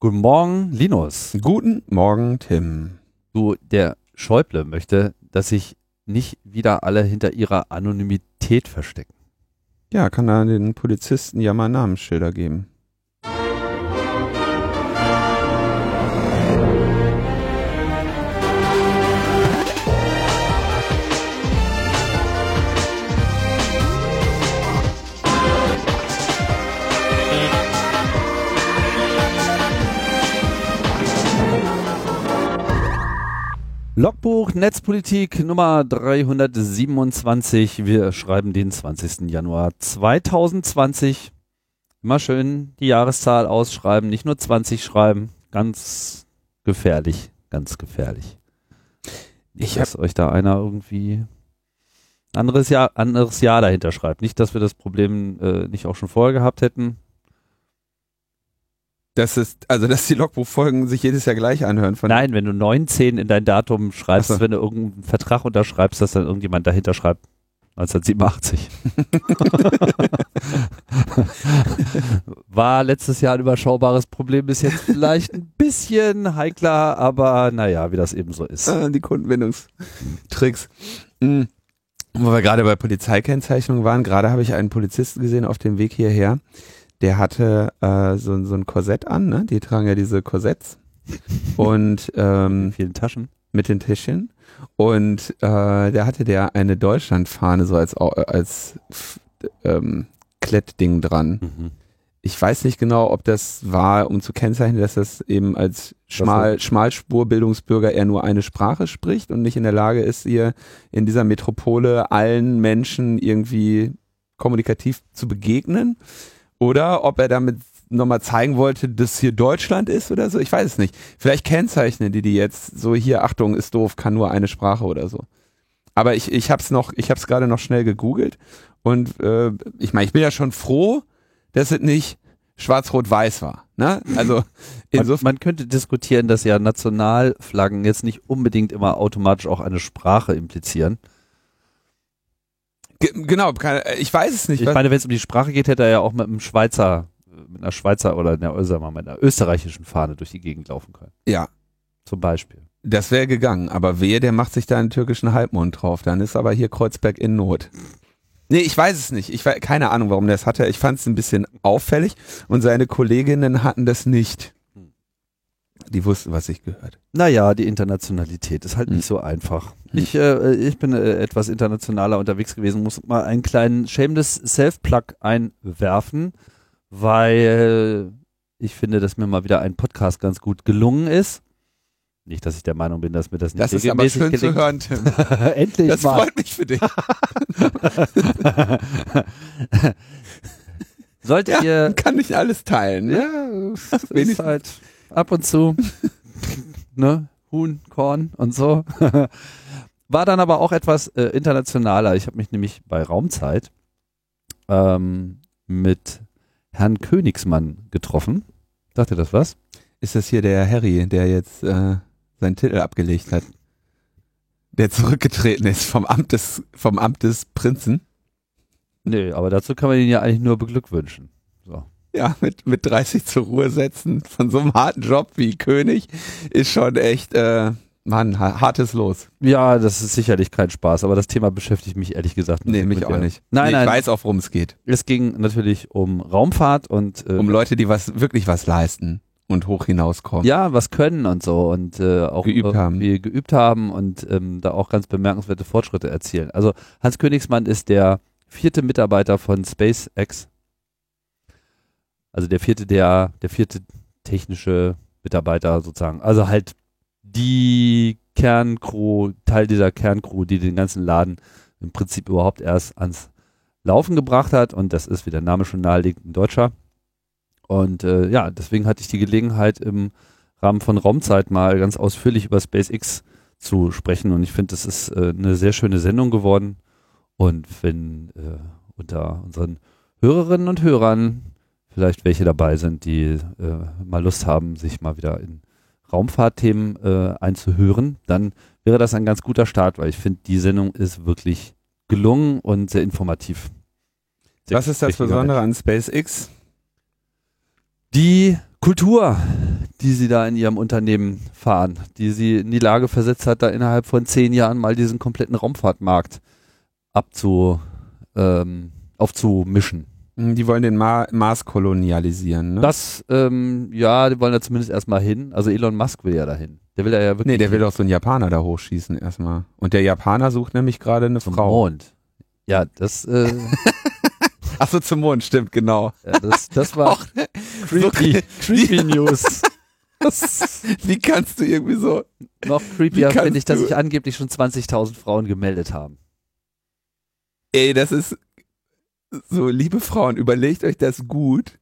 Guten Morgen, Linus. Guten Morgen, Tim. Du, der Schäuble möchte, dass sich nicht wieder alle hinter ihrer Anonymität verstecken. Ja, kann da den Polizisten ja mal Namensschilder geben. Logbuch Netzpolitik Nummer 327. Wir schreiben den 20. Januar 2020. Immer schön die Jahreszahl ausschreiben, nicht nur 20 schreiben. Ganz gefährlich, ganz gefährlich. Nicht, Ich dass euch da einer irgendwie anderes Jahr, anderes Jahr dahinter schreibt. Nicht, dass wir das Problem äh, nicht auch schon vorher gehabt hätten. Das ist, also, dass die Logbuchfolgen sich jedes Jahr gleich anhören von Nein, wenn du 19 in dein Datum schreibst, so. wenn du irgendeinen Vertrag unterschreibst, dass dann irgendjemand dahinter schreibt 1987. War letztes Jahr ein überschaubares Problem, ist jetzt vielleicht ein bisschen heikler, aber naja, wie das eben so ist. äh, die Kundenbindungstricks. Mhm. Wo wir gerade bei Polizeikennzeichnung waren, gerade habe ich einen Polizisten gesehen auf dem Weg hierher, der hatte äh, so, so ein Korsett an, ne? Die tragen ja diese Korsetts. Und ähm, In vielen Taschen. mit den Tischchen. Und äh, da hatte der eine Deutschlandfahne so als, als ähm, Klettding dran. Mhm. Ich weiß nicht genau, ob das war, um zu kennzeichnen, dass das eben als Schmal, Schmalspurbildungsbürger er nur eine Sprache spricht und nicht in der Lage ist, hier in dieser Metropole allen Menschen irgendwie kommunikativ zu begegnen. Oder ob er damit nochmal zeigen wollte, dass hier Deutschland ist oder so. Ich weiß es nicht. Vielleicht kennzeichnen die die jetzt so hier, Achtung, ist doof, kann nur eine Sprache oder so. Aber ich, ich hab's noch, ich hab's gerade noch schnell gegoogelt und äh, ich meine, ich bin ja schon froh, dass es nicht schwarz-rot-weiß war. Ne? Also Man, insofern. man könnte diskutieren, dass ja Nationalflaggen jetzt nicht unbedingt immer automatisch auch eine Sprache implizieren. Ge- Genau, ich weiß es nicht. Ich meine, wenn es um die Sprache geht, hätte er ja auch mit einem Schweizer, mit einer Schweizer oder einer, mit einer österreichischen Fahne durch die Gegend laufen können. ja, Zum Beispiel. das wäre gegangen. Aber wehe, der macht sich da einen türkischen Halbmond drauf. Dann ist aber hier Kreuzberg in Not. Nee, ich weiß es nicht. Ich weiß keine Ahnung, warum der es hatte. Ich fand es ein bisschen auffällig und seine Kolleginnen hatten das nicht. Die wussten, was ich gehört. Naja, die Internationalität ist halt Hm. nicht so einfach. Hm. Ich, äh, ich bin äh, etwas internationaler unterwegs gewesen, muss mal einen kleinen shameless Self-Plug einwerfen, weil ich finde, dass mir mal wieder ein Podcast ganz gut gelungen ist. Nicht, dass ich der Meinung bin, dass mir das nicht Das ist aber schön zu gelingt. hören, Tim. Endlich Das mal. freut mich für dich. Solltet Ja, ihr kann nicht alles teilen. Ne? Ja, es ist Wenigstens- halt ab und zu, ne, Huhn, Korn und so. War dann aber auch etwas äh, internationaler. Ich habe mich nämlich bei Raumzeit ähm, mit Herrn Königsmann getroffen. Ihr das was? Ist das hier der Harry, der jetzt äh, seinen Titel abgelegt hat? Der zurückgetreten ist vom Amt des, vom Amt des Prinzen? Nee, aber dazu kann man ihn ja eigentlich nur beglückwünschen. So. Ja, mit, mit 30 zur Ruhe setzen von so einem harten Job wie König ist schon echt, äh, Mann, ha- hartes Los. Ja, das ist sicherlich kein Spaß, aber das Thema beschäftigt mich ehrlich gesagt Nee, mit mich auch nicht. Nein, nee, nein. Ich weiß auch, worum es geht. Es ging natürlich um Raumfahrt und äh, Um Leute, die was, wirklich was leisten und hoch hinauskommen. ja, was können und so und äh, auch Geübt haben. geübt haben und ähm, da auch ganz bemerkenswerte Fortschritte erzielen. Also Hans Königsmann ist der vierte Mitarbeiter von SpaceX. Also der vierte, der, der vierte technische Mitarbeiter sozusagen. Also halt die Kerncrew, Teil dieser Kerncrew, die den ganzen Laden im Prinzip überhaupt erst ans Laufen gebracht hat und das ist, wie der Name schon nahelegt, ein Deutscher. Und äh, ja, deswegen hatte ich die Gelegenheit im Rahmen von Raumzeit mal ganz ausführlich über SpaceX zu sprechen und ich finde, das ist äh, eine sehr schöne Sendung geworden und wenn äh, unter unseren Hörerinnen und Hörern vielleicht welche dabei sind, die äh, mal Lust haben, sich mal wieder in Raumfahrtthemen äh, einzuhören, dann wäre das ein ganz guter Start, weil ich finde, die Sendung ist wirklich gelungen und sehr informativ. Sehr Was ist das Besondere an SpaceX? Die Kultur, die sie da in ihrem Unternehmen fahren, die sie in die Lage versetzt hat, da innerhalb von zehn Jahren mal diesen kompletten Raumfahrtmarkt abzu, ähm, aufzumischen. Hm, Die wollen den Ma Mars kolonialisieren, ne? Das, ähm, ja, die wollen da zumindest erstmal hin. Also Elon Musk will ja dahin. Der will ja, ja wirklich nee, der will doch so einen Japaner da hochschießen erstmal. Und der Japaner sucht nämlich gerade eine zum Frau. Mond. Ja, das, äh, Ach so, zum Mond, stimmt, genau. ja, das, das war Och, creepy, so- creepy News. Das, Wie kannst du irgendwie so. noch creepier finde ich, dass sich angeblich schon 20.000 Frauen gemeldet haben. Ey, das ist so, liebe Frauen, überlegt euch das gut,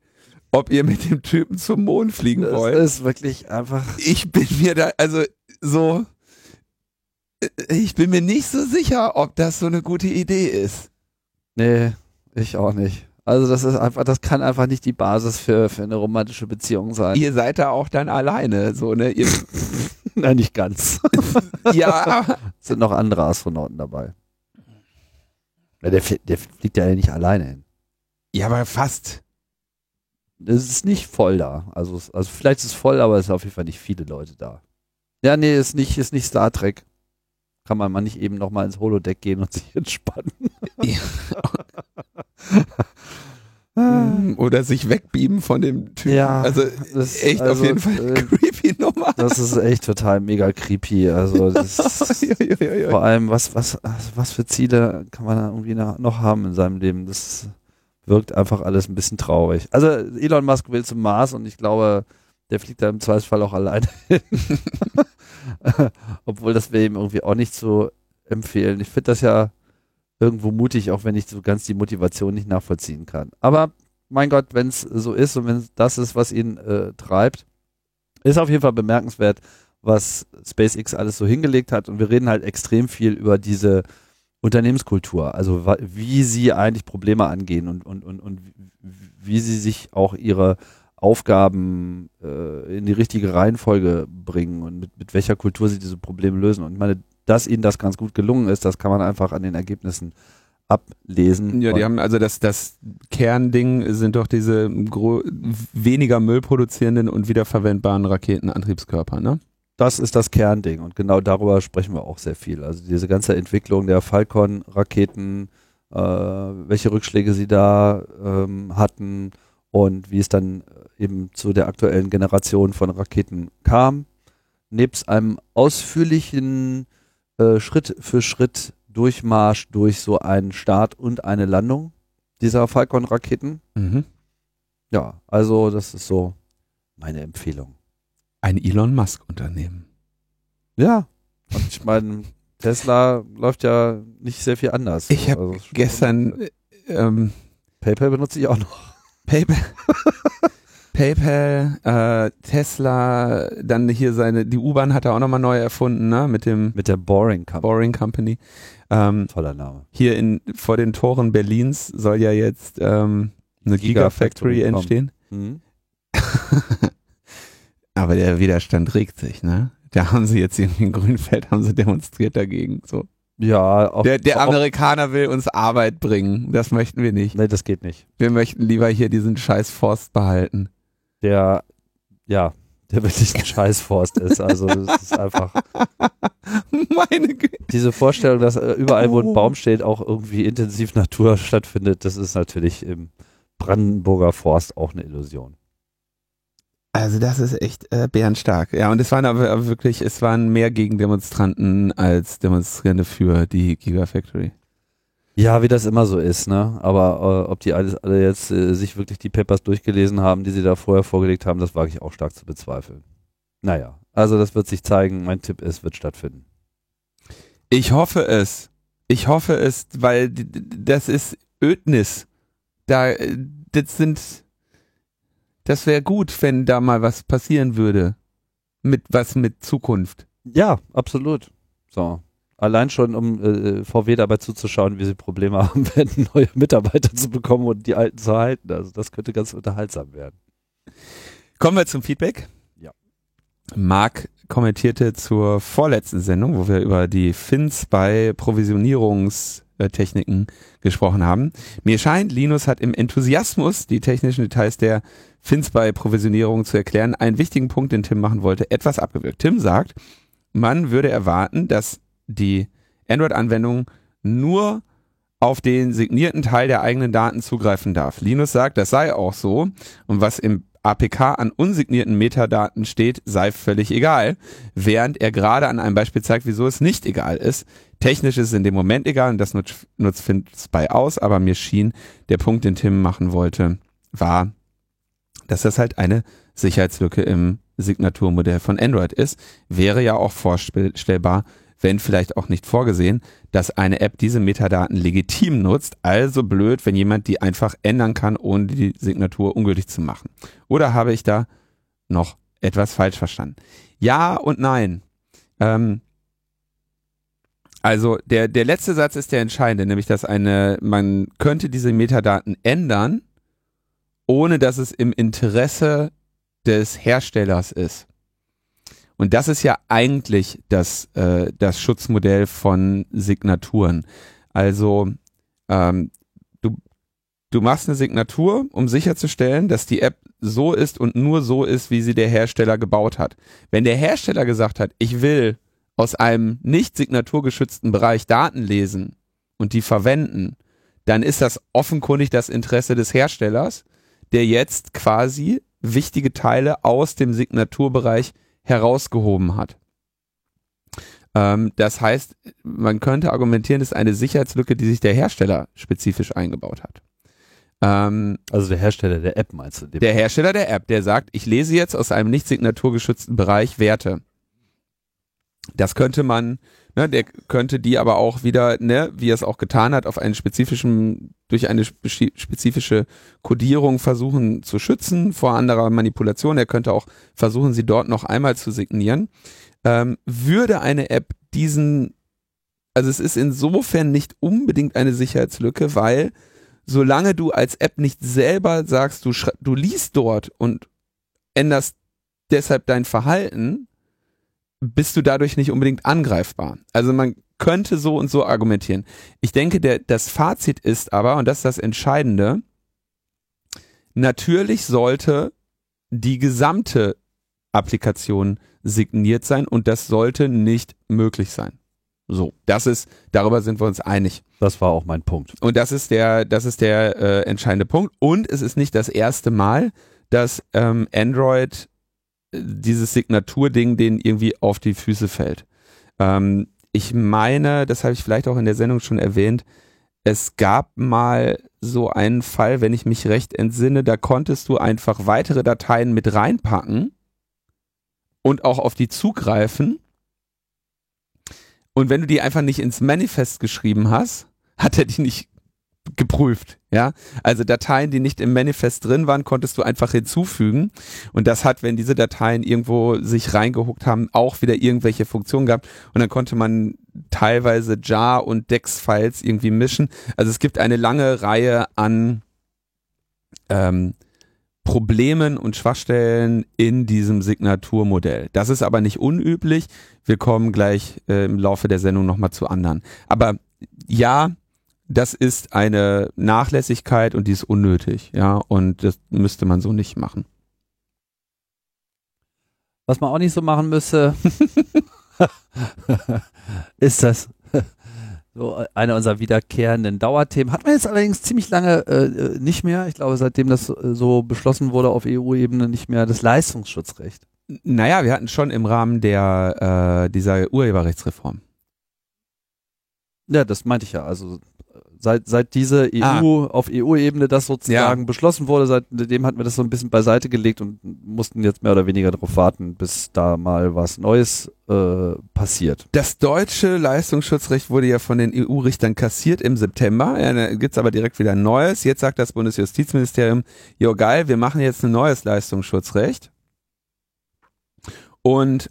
ob ihr mit dem Typen zum Mond fliegen Das wollt. ist wirklich einfach. ich bin mir da, also so, ich bin mir nicht so sicher, ob das so eine gute Idee ist. Nee, ich auch nicht. Also das ist einfach, das kann einfach nicht die Basis für, für eine romantische Beziehung sein. Ihr seid da auch dann alleine, so, ne? Ihr, Nein, nicht ganz. ja, Es sind noch andere Astronauten dabei. Ja, der, der fliegt ja nicht alleine hin. ja, aber fast. Es ist nicht voll da. Also, also vielleicht ist es voll, aber es sind auf jeden Fall nicht viele Leute da. Ja, nee, ist nicht, ist nicht Star Trek. Kann man mal nicht eben noch mal ins Holodeck gehen und sich entspannen. Oder sich wegbeamen von dem Typen. Ja, also das- echt auf also, jeden Fall äh, creepy Nummer. Das ist echt total mega creepy. Also das Ja, ja, ja, ja. vor allem, was, was, was für Ziele kann man da irgendwie noch haben in seinem Leben? Das wirkt einfach alles ein bisschen traurig. Also Elon Musk will zum Mars und ich glaube, der fliegt da im Zweifelsfall auch alleine hin. Obwohl das wäre ihm irgendwie auch nicht zu empfehlen. Ich finde das ja irgendwo mutig, auch wenn ich so ganz die Motivation nicht nachvollziehen kann. Aber mein Gott, wenn es so ist und wenn das ist, was ihn äh, treibt, ist auf jeden Fall bemerkenswert, was SpaceX alles so hingelegt hat. Und wir reden halt extrem viel über diese Unternehmenskultur, also wie sie eigentlich Probleme angehen und, und, und, und wie sie sich auch ihre Aufgaben äh, in die richtige Reihenfolge bringen und mit, mit welcher Kultur sie diese Probleme lösen. Und ich meine, dass ihnen das ganz gut gelungen ist, das kann man einfach an den Ergebnissen ablesen. Ja, die haben also das, das Kernding sind doch diese weniger Müll produzierenden und wiederverwendbaren Raketenantriebskörper, ne? das ist das Kernding und genau darüber sprechen wir auch sehr viel. Also diese ganze Entwicklung der Falcon-Raketen, äh, welche Rückschläge sie da ähm, hatten und wie es dann eben zu der aktuellen Generation von Raketen kam. Nebst einem ausführlichen äh, Schritt für Schritt Durchmarsch durch so einen Start und eine Landung dieser Falcon-Raketen. Mhm. Ja, also das ist so meine Empfehlung. Ein Elon Musk Unternehmen. Ja. Und ich meine, Tesla läuft ja nicht sehr viel anders. Ich hab Also, Gestern äh, ähm, PayPal benutze ich auch noch. PayPal, PayPal, äh, Tesla, dann hier seine, die U-Bahn hat er auch nochmal neu erfunden, ne? Mit dem Mit der Boring Company. Boring Company. Ähm, Toller Name. hier in vor den Toren Berlins soll ja jetzt ähm, eine Gigafactory Gigafactory entstehen. Mhm. Aber der Widerstand regt sich, ne? Da haben sie jetzt irgendwie in Grünfeld haben sie demonstriert dagegen. So. Ja, auch, Der, der Amerikaner will uns Arbeit bringen. Das möchten wir nicht. Nee, das geht nicht. Wir möchten lieber hier diesen scheiß Forst behalten. Der, ja, der wirklich ein Scheißforst ist. Also das ist einfach Meine Güte. diese Vorstellung, dass äh, überall, wo Oh. ein Baum steht, auch irgendwie intensiv Natur stattfindet, das ist natürlich im Brandenburger Forst auch eine Illusion. Also das ist echt äh, bärenstark. Ja, und es waren aber aber wirklich, es waren mehr Gegendemonstranten als Demonstrierende für die Gigafactory. Ja, wie das immer so ist, ne? Aber äh, ob die alles alle jetzt äh, sich wirklich die Papers durchgelesen haben, die sie da vorher vorgelegt haben, das wage ich auch stark zu bezweifeln. Naja, also das wird sich zeigen. Mein Tipp ist, wird stattfinden. Ich hoffe es. Ich hoffe es, weil das ist Ödnis. Da, äh, das sind, das wäre gut, wenn da mal was passieren würde. Mit was mit Zukunft. Ja, absolut. So. Allein schon, um äh, VW dabei zuzuschauen, wie sie Probleme haben werden, neue Mitarbeiter zu bekommen und die alten zu halten. Also das könnte ganz unterhaltsam werden. Kommen wir zum Feedback. Ja. Marc kommentierte zur vorletzten Sendung, wo wir über die Fins bei Techniken gesprochen haben. Mir scheint, Linus hat im Enthusiasmus, die technischen Details der FinSpy-Provisionierung zu erklären, einen wichtigen Punkt, den Tim machen wollte, etwas abgewirkt. Tim sagt, man würde erwarten, dass die Android-Anwendung nur auf den signierten Teil der eigenen Daten zugreifen darf. Linus sagt, das sei auch so. Und was im APK an unsignierten Metadaten steht, sei völlig egal, während er gerade an einem Beispiel zeigt, wieso es nicht egal ist. Technisch ist es in dem Moment egal und das nutzt, nutzt FinSpy aus, aber mir schien, der Punkt, den Tim machen wollte, war, dass das halt eine Sicherheitslücke im Signaturmodell von Android ist. Wäre ja auch vorstellbar, wenn vielleicht auch nicht vorgesehen, dass eine App diese Metadaten legitim nutzt. Also blöd, wenn jemand die einfach ändern kann, ohne die Signatur ungültig zu machen. Oder habe ich da noch etwas falsch verstanden? Ja und nein. Ähm, also der, der letzte Satz ist der entscheidende, nämlich dass eine, man könnte diese Metadaten ändern, ohne dass es im Interesse des Herstellers ist. Und das ist ja eigentlich das, äh, das Schutzmodell von Signaturen. Also ähm, du, du machst eine Signatur, um sicherzustellen, dass die App so ist und nur so ist, wie sie der Hersteller gebaut hat. Wenn der Hersteller gesagt hat, ich will aus einem nicht signaturgeschützten Bereich Daten lesen und die verwenden, dann ist das offenkundig das Interesse des Herstellers, der jetzt quasi wichtige Teile aus dem Signaturbereich herausgehoben hat. Ähm, das heißt, man könnte argumentieren, das ist eine Sicherheitslücke, die sich der Hersteller spezifisch eingebaut hat. Ähm, also der Hersteller der App meinst du? Der Hersteller der App, der sagt, ich lese jetzt aus einem nicht signaturgeschützten Bereich Werte. Das könnte man, ne, der könnte die aber auch wieder, ne, wie er es auch getan hat, auf einen spezifischen, durch eine spezifische Kodierung versuchen zu schützen vor anderer Manipulation. Er könnte auch versuchen, sie dort noch einmal zu signieren. Ähm, würde eine App diesen, also es ist insofern nicht unbedingt eine Sicherheitslücke, weil solange du als App nicht selber sagst, du, du liest dort und änderst deshalb dein Verhalten, bist du dadurch nicht unbedingt angreifbar. Also man könnte so und so argumentieren. Ich denke, der, das Fazit ist aber, und das ist das Entscheidende, natürlich sollte die gesamte Applikation signiert sein und das sollte nicht möglich sein. So, das ist, darüber sind wir uns einig. Das war auch mein Punkt. Und das ist der, das ist der äh, entscheidende Punkt. Und es ist nicht das erste Mal, dass ähm, Android dieses Signaturding denen irgendwie auf die Füße fällt. Ähm, ich meine, das habe ich vielleicht auch in der Sendung schon erwähnt, es gab mal so einen Fall, wenn ich mich recht entsinne, da konntest du einfach weitere Dateien mit reinpacken und auch auf die zugreifen. Und wenn du die einfach nicht ins Manifest geschrieben hast, hat er die nicht geprüft, ja. Also Dateien, die nicht im Manifest drin waren, konntest du einfach hinzufügen. Und das hat, wenn diese Dateien irgendwo sich reingehuckt haben, auch wieder irgendwelche Funktionen gehabt. Und dann konnte man teilweise JAR und DEX-Files irgendwie mischen. Also es gibt eine lange Reihe an ähm, Problemen und Schwachstellen in diesem Signaturmodell. Das ist aber nicht unüblich. Wir kommen gleich äh, im Laufe der Sendung nochmal zu anderen. Aber ja, das ist eine Nachlässigkeit und die ist unnötig, ja, und das müsste man so nicht machen. Was man auch nicht so machen müsste, ist das so einer unserer wiederkehrenden Dauerthemen. Hat man jetzt allerdings ziemlich lange äh, nicht mehr. Ich glaube, seitdem das äh, so beschlossen wurde auf EU-Ebene nicht mehr das Leistungsschutzrecht. Naja, wir hatten schon im Rahmen der äh, dieser Urheberrechtsreform. Ja, das meinte ich ja. Also seit, seit diese EU ah. auf EU-Ebene das sozusagen ja. beschlossen wurde, seitdem hatten wir das so ein bisschen beiseite gelegt und mussten jetzt mehr oder weniger darauf warten, bis da mal was Neues äh, passiert. Das deutsche Leistungsschutzrecht wurde ja von den EU-Richtern kassiert im September. Ja, da gibt's aber direkt wieder ein neues. Jetzt sagt das Bundesjustizministerium, jo geil, wir machen jetzt ein neues Leistungsschutzrecht. Und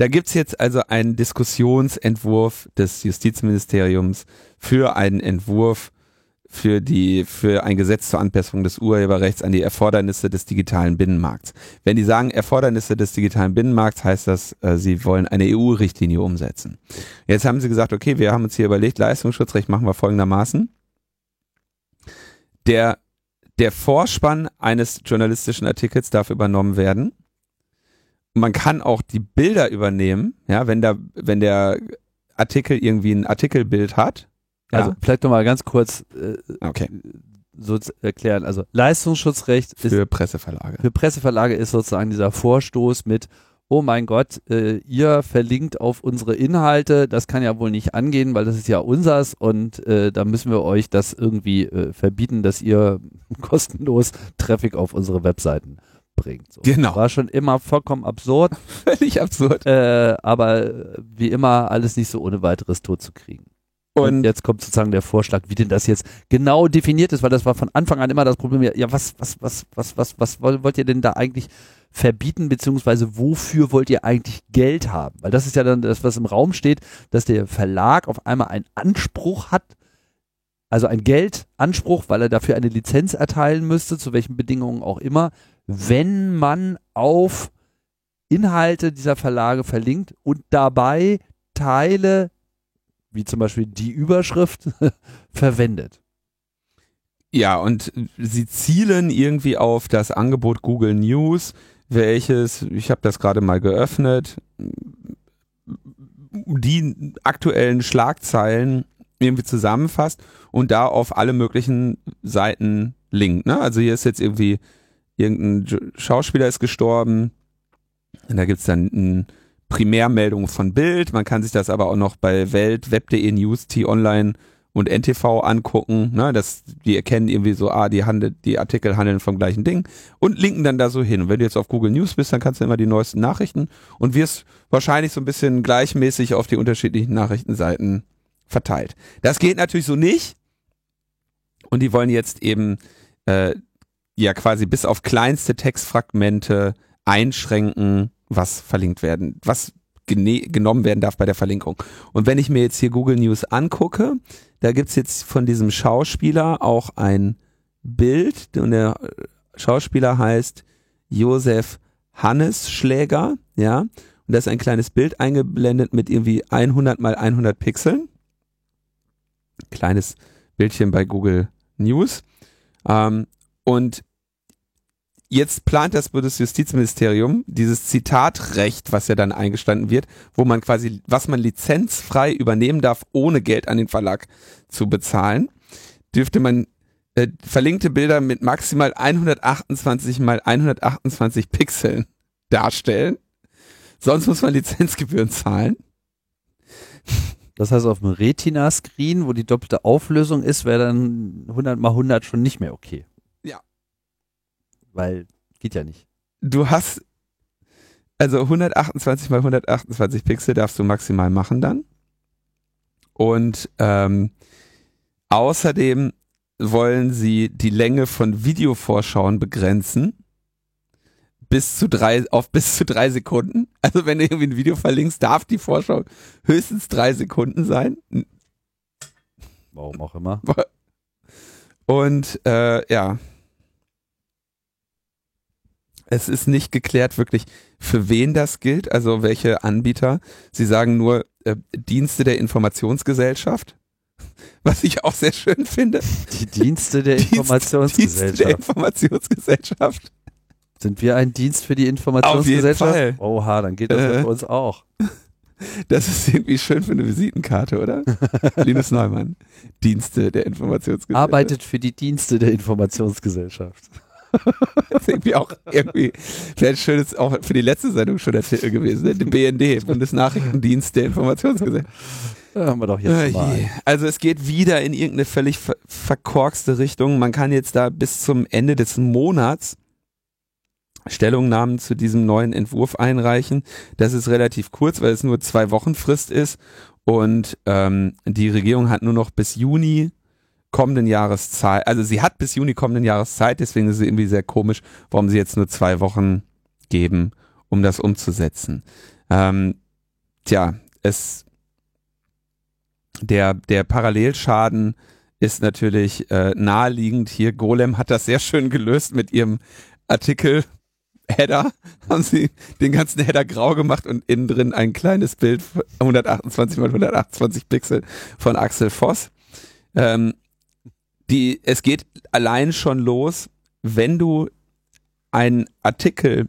da gibt's jetzt also einen Diskussionsentwurf des Justizministeriums für einen Entwurf für die für ein Gesetz zur Anpassung des Urheberrechts an die Erfordernisse des digitalen Binnenmarkts. Wenn die sagen Erfordernisse des digitalen Binnenmarkts, heißt das, äh, sie wollen eine EU-Richtlinie umsetzen. Jetzt haben sie gesagt, okay, wir haben uns hier überlegt, Leistungsschutzrecht machen wir folgendermaßen. Der der Vorspann eines journalistischen Artikels darf übernommen werden. Man kann auch die Bilder übernehmen, ja, wenn da wenn der Artikel irgendwie ein Artikelbild hat, also ja. vielleicht nochmal ganz kurz äh, Okay. so zu erklären. Also Leistungsschutzrecht ist Für Presseverlage. für Presseverlage ist sozusagen dieser Vorstoß mit, oh mein Gott, äh, ihr verlinkt auf unsere Inhalte, das kann ja wohl nicht angehen, weil das ist ja unsers und äh, da müssen wir euch das irgendwie äh, verbieten, dass ihr kostenlos Traffic auf unsere Webseiten bringt. So. Genau. War schon immer vollkommen absurd, Völlig absurd. äh, aber wie immer alles nicht so ohne weiteres tot zu kriegen. Und, Und jetzt kommt sozusagen der Vorschlag, wie denn das jetzt genau definiert ist, weil das war von Anfang an immer das Problem. Ja, was, was, was, was, was, was wollt wollt ihr denn da eigentlich verbieten, beziehungsweise wofür wollt ihr eigentlich Geld haben? Weil das ist ja dann das, was im Raum steht, dass der Verlag auf einmal einen Anspruch hat, also ein Geldanspruch, weil er dafür eine Lizenz erteilen müsste, zu welchen Bedingungen auch immer, wenn man auf Inhalte dieser Verlage verlinkt und dabei Teile wie zum Beispiel die Überschrift, verwendet. ja, und sie zielen irgendwie auf das Angebot Google News, welches, ich habe das gerade mal geöffnet, die aktuellen Schlagzeilen irgendwie zusammenfasst und da auf alle möglichen Seiten linkt. Ne? Also hier ist jetzt irgendwie irgendein Schauspieler ist gestorben und da gibt's dann ein Primärmeldung von Bild. Man kann sich das aber auch noch bei Welt, Web.de, News, T-Online und NTV angucken. Ne? Das, die erkennen irgendwie so, ah, die, handelt, die Artikel handeln vom gleichen Ding und linken dann da so hin. Und wenn du jetzt auf Google News bist, dann kannst du immer die neuesten Nachrichten und wirst wahrscheinlich so ein bisschen gleichmäßig auf die unterschiedlichen Nachrichtenseiten verteilt. Das geht natürlich so nicht. Und die wollen jetzt eben äh, ja quasi bis auf kleinste Textfragmente einschränken, was verlinkt werden, was genommen werden darf bei der Verlinkung. Und wenn ich mir jetzt hier Google News angucke, da gibt's jetzt von diesem Schauspieler auch ein Bild und der Schauspieler heißt Josef Hannes Schläger, ja, und da ist ein kleines Bild eingeblendet mit irgendwie 100 mal 100 Pixeln. Kleines Bildchen bei Google News. Ähm, und jetzt plant das Bundesjustizministerium dieses Zitatrecht, was ja dann eingestanden wird, wo man quasi, was man lizenzfrei übernehmen darf, ohne Geld an den Verlag zu bezahlen, dürfte man äh, verlinkte Bilder mit maximal 128 mal 128 Pixeln darstellen. Sonst muss man Lizenzgebühren zahlen. Das heißt, auf dem Retina-Screen, wo die doppelte Auflösung ist, wäre dann 100 mal 100 schon nicht mehr okay. Weil, geht ja nicht. Du hast, also 128 mal 128 Pixel darfst du maximal machen dann. Und ähm, außerdem wollen sie die Länge von Videovorschauen begrenzen. Bis zu drei, auf bis zu drei Sekunden. Also wenn du irgendwie ein Video verlinkst, darf die Vorschau höchstens drei Sekunden sein. Warum auch immer. Und äh, ja. Es ist nicht geklärt wirklich, für wen das gilt, also welche Anbieter. Sie sagen nur äh, Dienste der Informationsgesellschaft, was ich auch sehr schön finde. Die Dienste der Dienst- Dienste der Informationsgesellschaft. Informationsgesellschaft. Sind wir ein Dienst für die Informationsgesellschaft? Auf jeden Oha, dann geht das Äh. für uns auch. Das ist irgendwie schön für eine Visitenkarte, oder? Linus Neumann. Dienste der Informationsgesellschaft. Arbeitet für die Dienste der Informationsgesellschaft. Das ist irgendwie auch irgendwie, wäre ein schönes, auch für die letzte Sendung schon der Titel gewesen, ne? Der BND, Bundesnachrichtendienst der Informationsgesellschaft. Da haben wir doch jetzt mal. Also es geht wieder in irgendeine völlig ver verkorkste Richtung. Man kann jetzt da bis zum Ende des Monats Stellungnahmen zu diesem neuen Entwurf einreichen. Das ist relativ kurz, weil es nur zwei Wochen Frist ist und ähm, die Regierung hat nur noch bis Juni kommenden Jahres Zeit. Also sie hat bis Juni kommenden Jahres Zeit, deswegen ist es irgendwie sehr komisch, warum sie jetzt nur zwei Wochen geben, um das umzusetzen. Ähm, tja, es der, der Parallelschaden ist natürlich äh, naheliegend hier. Golem hat das sehr schön gelöst mit ihrem Artikel Header. Haben sie den ganzen Header grau gemacht und innen drin ein kleines Bild 128 mal 128 Pixel von Axel Voss. Ähm, die, es geht allein schon los, wenn du einen Artikel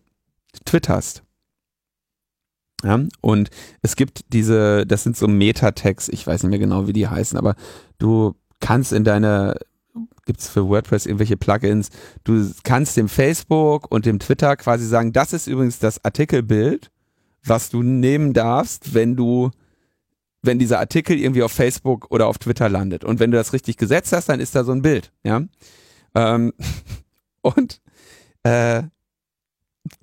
twitterst. Ja, und es gibt diese, das sind so Metatext, ich weiß nicht mehr genau, wie die heißen, aber du kannst in deiner, gibt es für WordPress irgendwelche Plugins, du kannst dem Facebook und dem Twitter quasi sagen, das ist übrigens das Artikelbild, was du nehmen darfst, wenn du wenn dieser Artikel irgendwie auf Facebook oder auf Twitter landet. Und wenn du das richtig gesetzt hast, dann ist da so ein Bild, ja. Ähm, und äh,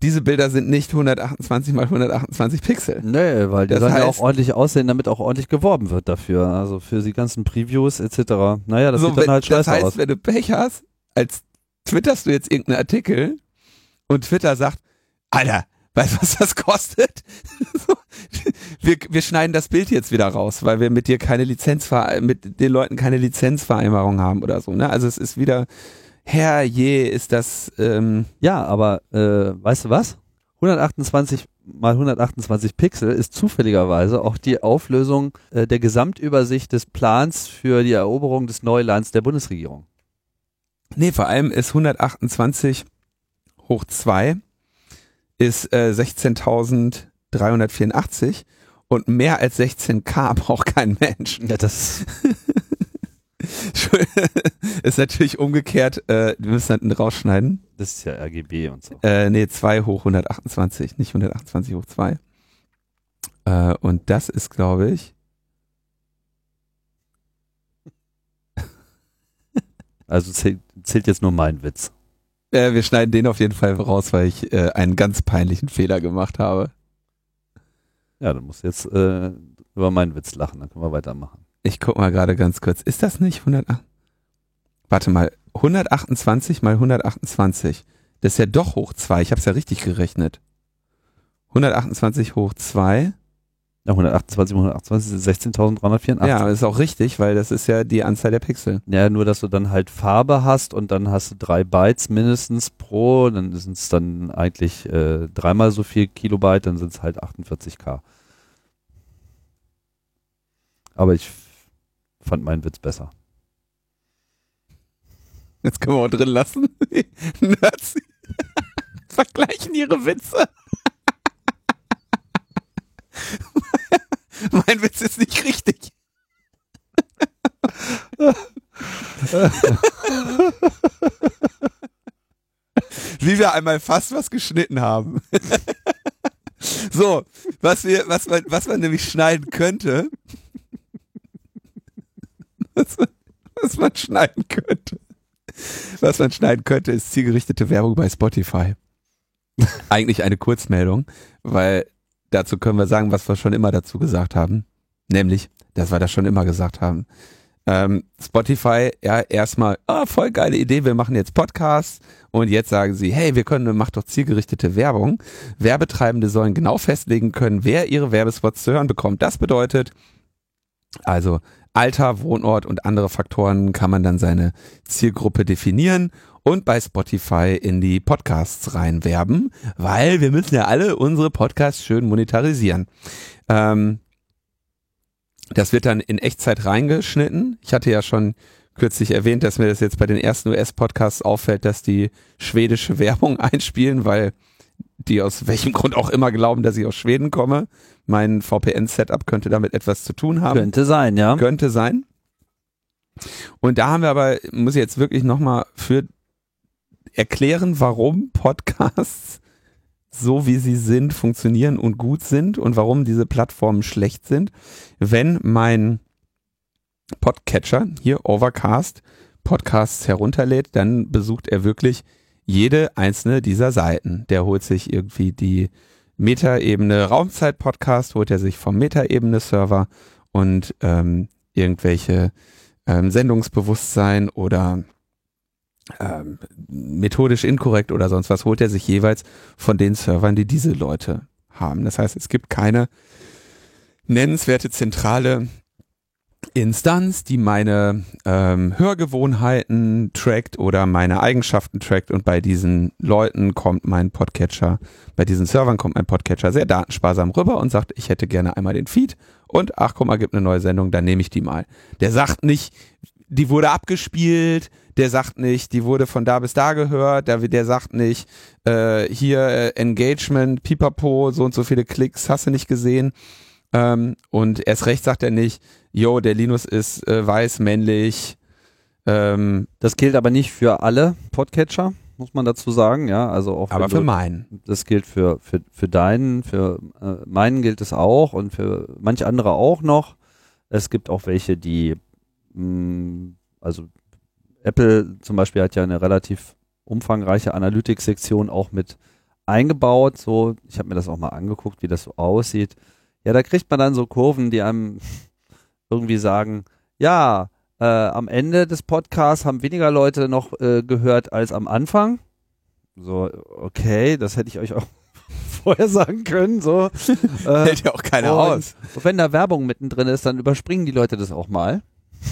diese Bilder sind nicht 128 mal 128 Pixel. Nee, weil die Das sollen ja heißt- auch ordentlich aussehen, damit auch ordentlich geworben wird dafür. Also für die ganzen Previews etc. Naja, das so, sieht dann halt das scheiße heißt, aus. wenn du Pech hast, als twitterst du jetzt irgendeinen Artikel und Twitter sagt, Alter, weißt du, was das kostet? wir, wir schneiden das Bild jetzt wieder raus, weil wir mit dir keine Lizenzver mit den Leuten keine Lizenzvereinbarung haben oder so. Ne? Also es ist wieder, herrje, ist das ähm, Ja, aber äh, weißt du was? 128 mal 128 Pixel ist zufälligerweise auch die Auflösung äh, der Gesamtübersicht des Plans für die Eroberung des Neulands der Bundesregierung. Nee, vor allem ist 128 hoch 2 ist äh, 16.384 und mehr als 16k braucht kein Mensch. Ja, das ist natürlich umgekehrt, äh, wir müssen hinten rausschneiden. Das ist ja RGB und so. Äh, nee, 2 hoch 128, nicht 128 hoch 2. Äh, und das ist, glaube ich, Also zählt, zählt jetzt nur mein Witz. Äh, wir schneiden den auf jeden Fall raus, weil ich äh, einen ganz peinlichen Fehler gemacht habe. Ja, du musst jetzt äh, über meinen Witz lachen, dann können wir weitermachen. Ich guck mal gerade ganz kurz. Ist das nicht 108? Warte mal, 128 mal 128. Das ist ja doch hoch 2. Ich habe es ja richtig gerechnet. 128 hoch 2. Ja, 128 mal 128 ist 16.384. Ja, das ist auch richtig, weil das ist ja die Anzahl der Pixel. Ja, nur dass du dann halt Farbe hast und dann hast du drei Bytes mindestens pro, dann sind es dann eigentlich äh, dreimal so viel Kilobyte, dann sind es halt 48k. Aber ich fand meinen Witz besser. Jetzt können wir auch drin lassen. Nerds vergleichen ihre Witze. mein Witz ist nicht richtig. Wie wir einmal fast was geschnitten haben. so, was wir, was man, was man nämlich schneiden könnte. Was was man schneiden könnte. Was man schneiden könnte, ist zielgerichtete Werbung bei Spotify. Eigentlich eine Kurzmeldung, weil dazu können wir sagen, was wir schon immer dazu gesagt haben. Nämlich, dass wir das schon immer gesagt haben. Ähm, Spotify, ja, erstmal, ah, voll geile Idee, wir machen jetzt Podcasts und jetzt sagen sie, hey, wir können, macht doch zielgerichtete Werbung. Werbetreibende sollen genau festlegen können, wer ihre Werbespots zu hören bekommt. Das bedeutet, also Alter, Wohnort und andere Faktoren kann man dann seine Zielgruppe definieren und bei Spotify in die Podcasts reinwerben, weil wir müssen ja alle unsere Podcasts schön monetarisieren. Ähm, das wird dann in Echtzeit reingeschnitten. Ich hatte ja schon kürzlich erwähnt, dass mir das jetzt bei den ersten US-Podcasts auffällt, dass die schwedische Werbung einspielen, weil die aus welchem Grund auch immer glauben, dass ich aus Schweden komme. Mein VPN-Setup könnte damit etwas zu tun haben. Könnte sein, ja. Könnte sein. Und da haben wir aber, muss ich jetzt wirklich nochmal für erklären, warum Podcasts so wie sie sind, funktionieren und gut sind und warum diese Plattformen schlecht sind. Wenn mein Podcatcher, hier Overcast, Podcasts herunterlädt, dann besucht er wirklich jede einzelne dieser Seiten. Der holt sich irgendwie die Metaebene Raumzeit-Podcast, holt er sich vom Metaebene-Server und ähm, irgendwelche ähm, Sendungsbewusstsein oder ähm, methodisch inkorrekt oder sonst was, holt er sich jeweils von den Servern, die diese Leute haben. Das heißt, es gibt keine nennenswerte zentrale Instanz, die meine ähm, Hörgewohnheiten trackt oder meine Eigenschaften trackt und bei diesen Leuten kommt mein Podcatcher, bei diesen Servern kommt mein Podcatcher sehr datensparsam rüber und sagt, ich hätte gerne einmal den Feed und ach guck mal, gibt eine neue Sendung, dann nehme ich die mal. Der sagt nicht, die wurde abgespielt, der sagt nicht, die wurde von da bis da gehört, der, der sagt nicht, äh, hier äh, Engagement, Pipapo, so und so viele Klicks, hast du nicht gesehen. Ähm, und erst recht sagt er nicht, yo, der Linus ist äh, weiß, männlich. Ähm, das gilt aber nicht für alle Podcatcher, muss man dazu sagen, ja. Also auch aber für meinen. Das gilt für, für, für deinen, für äh, meinen gilt es auch und für manche andere auch noch. Es gibt auch welche, die mh, mm, also Apple zum Beispiel hat ja eine relativ umfangreiche Analytics-Sektion auch mit eingebaut. So, ich habe mir das auch mal angeguckt, wie das so aussieht. Ja, da kriegt man dann so Kurven, die einem irgendwie sagen, ja, äh, am Ende des Podcasts haben weniger Leute noch äh, gehört als am Anfang. So, okay, das hätte ich euch auch vorher sagen können. So. äh, Hält ja auch keiner aus. Und wenn da Werbung mittendrin ist, dann überspringen die Leute das auch mal.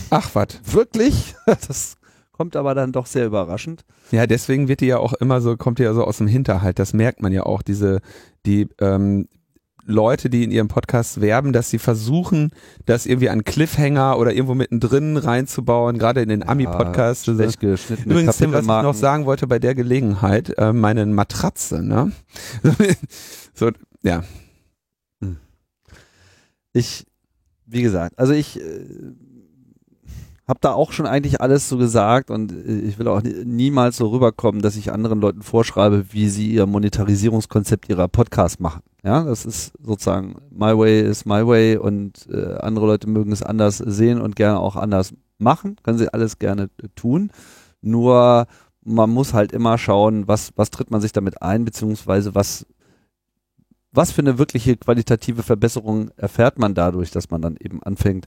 Ach was. Wirklich? Das kommt aber dann doch sehr überraschend. Ja, deswegen wird die ja auch immer so, kommt die ja so aus dem Hinterhalt. Das merkt man ja auch, diese, die ähm, Leute, die in ihrem Podcast werben, dass sie versuchen, das irgendwie an Cliffhanger oder irgendwo mittendrin reinzubauen, gerade in den Ami-Podcasts. Übrigens, Tim, was ich noch sagen wollte bei der Gelegenheit, äh, meine Matratze, ne? so, ja. Hm. Ich, wie gesagt, also ich äh, habe da auch schon eigentlich alles so gesagt und äh, ich will auch niemals so rüberkommen, dass ich anderen Leuten vorschreibe, wie sie ihr Monetarisierungskonzept ihrer Podcasts machen. Ja, das ist sozusagen my way is my way und äh, andere Leute mögen es anders sehen und gerne auch anders machen. Können sie alles gerne tun. Nur man muss halt immer schauen, was, was tritt man sich damit ein, beziehungsweise was, was für eine wirkliche qualitative Verbesserung erfährt man dadurch, dass man dann eben anfängt,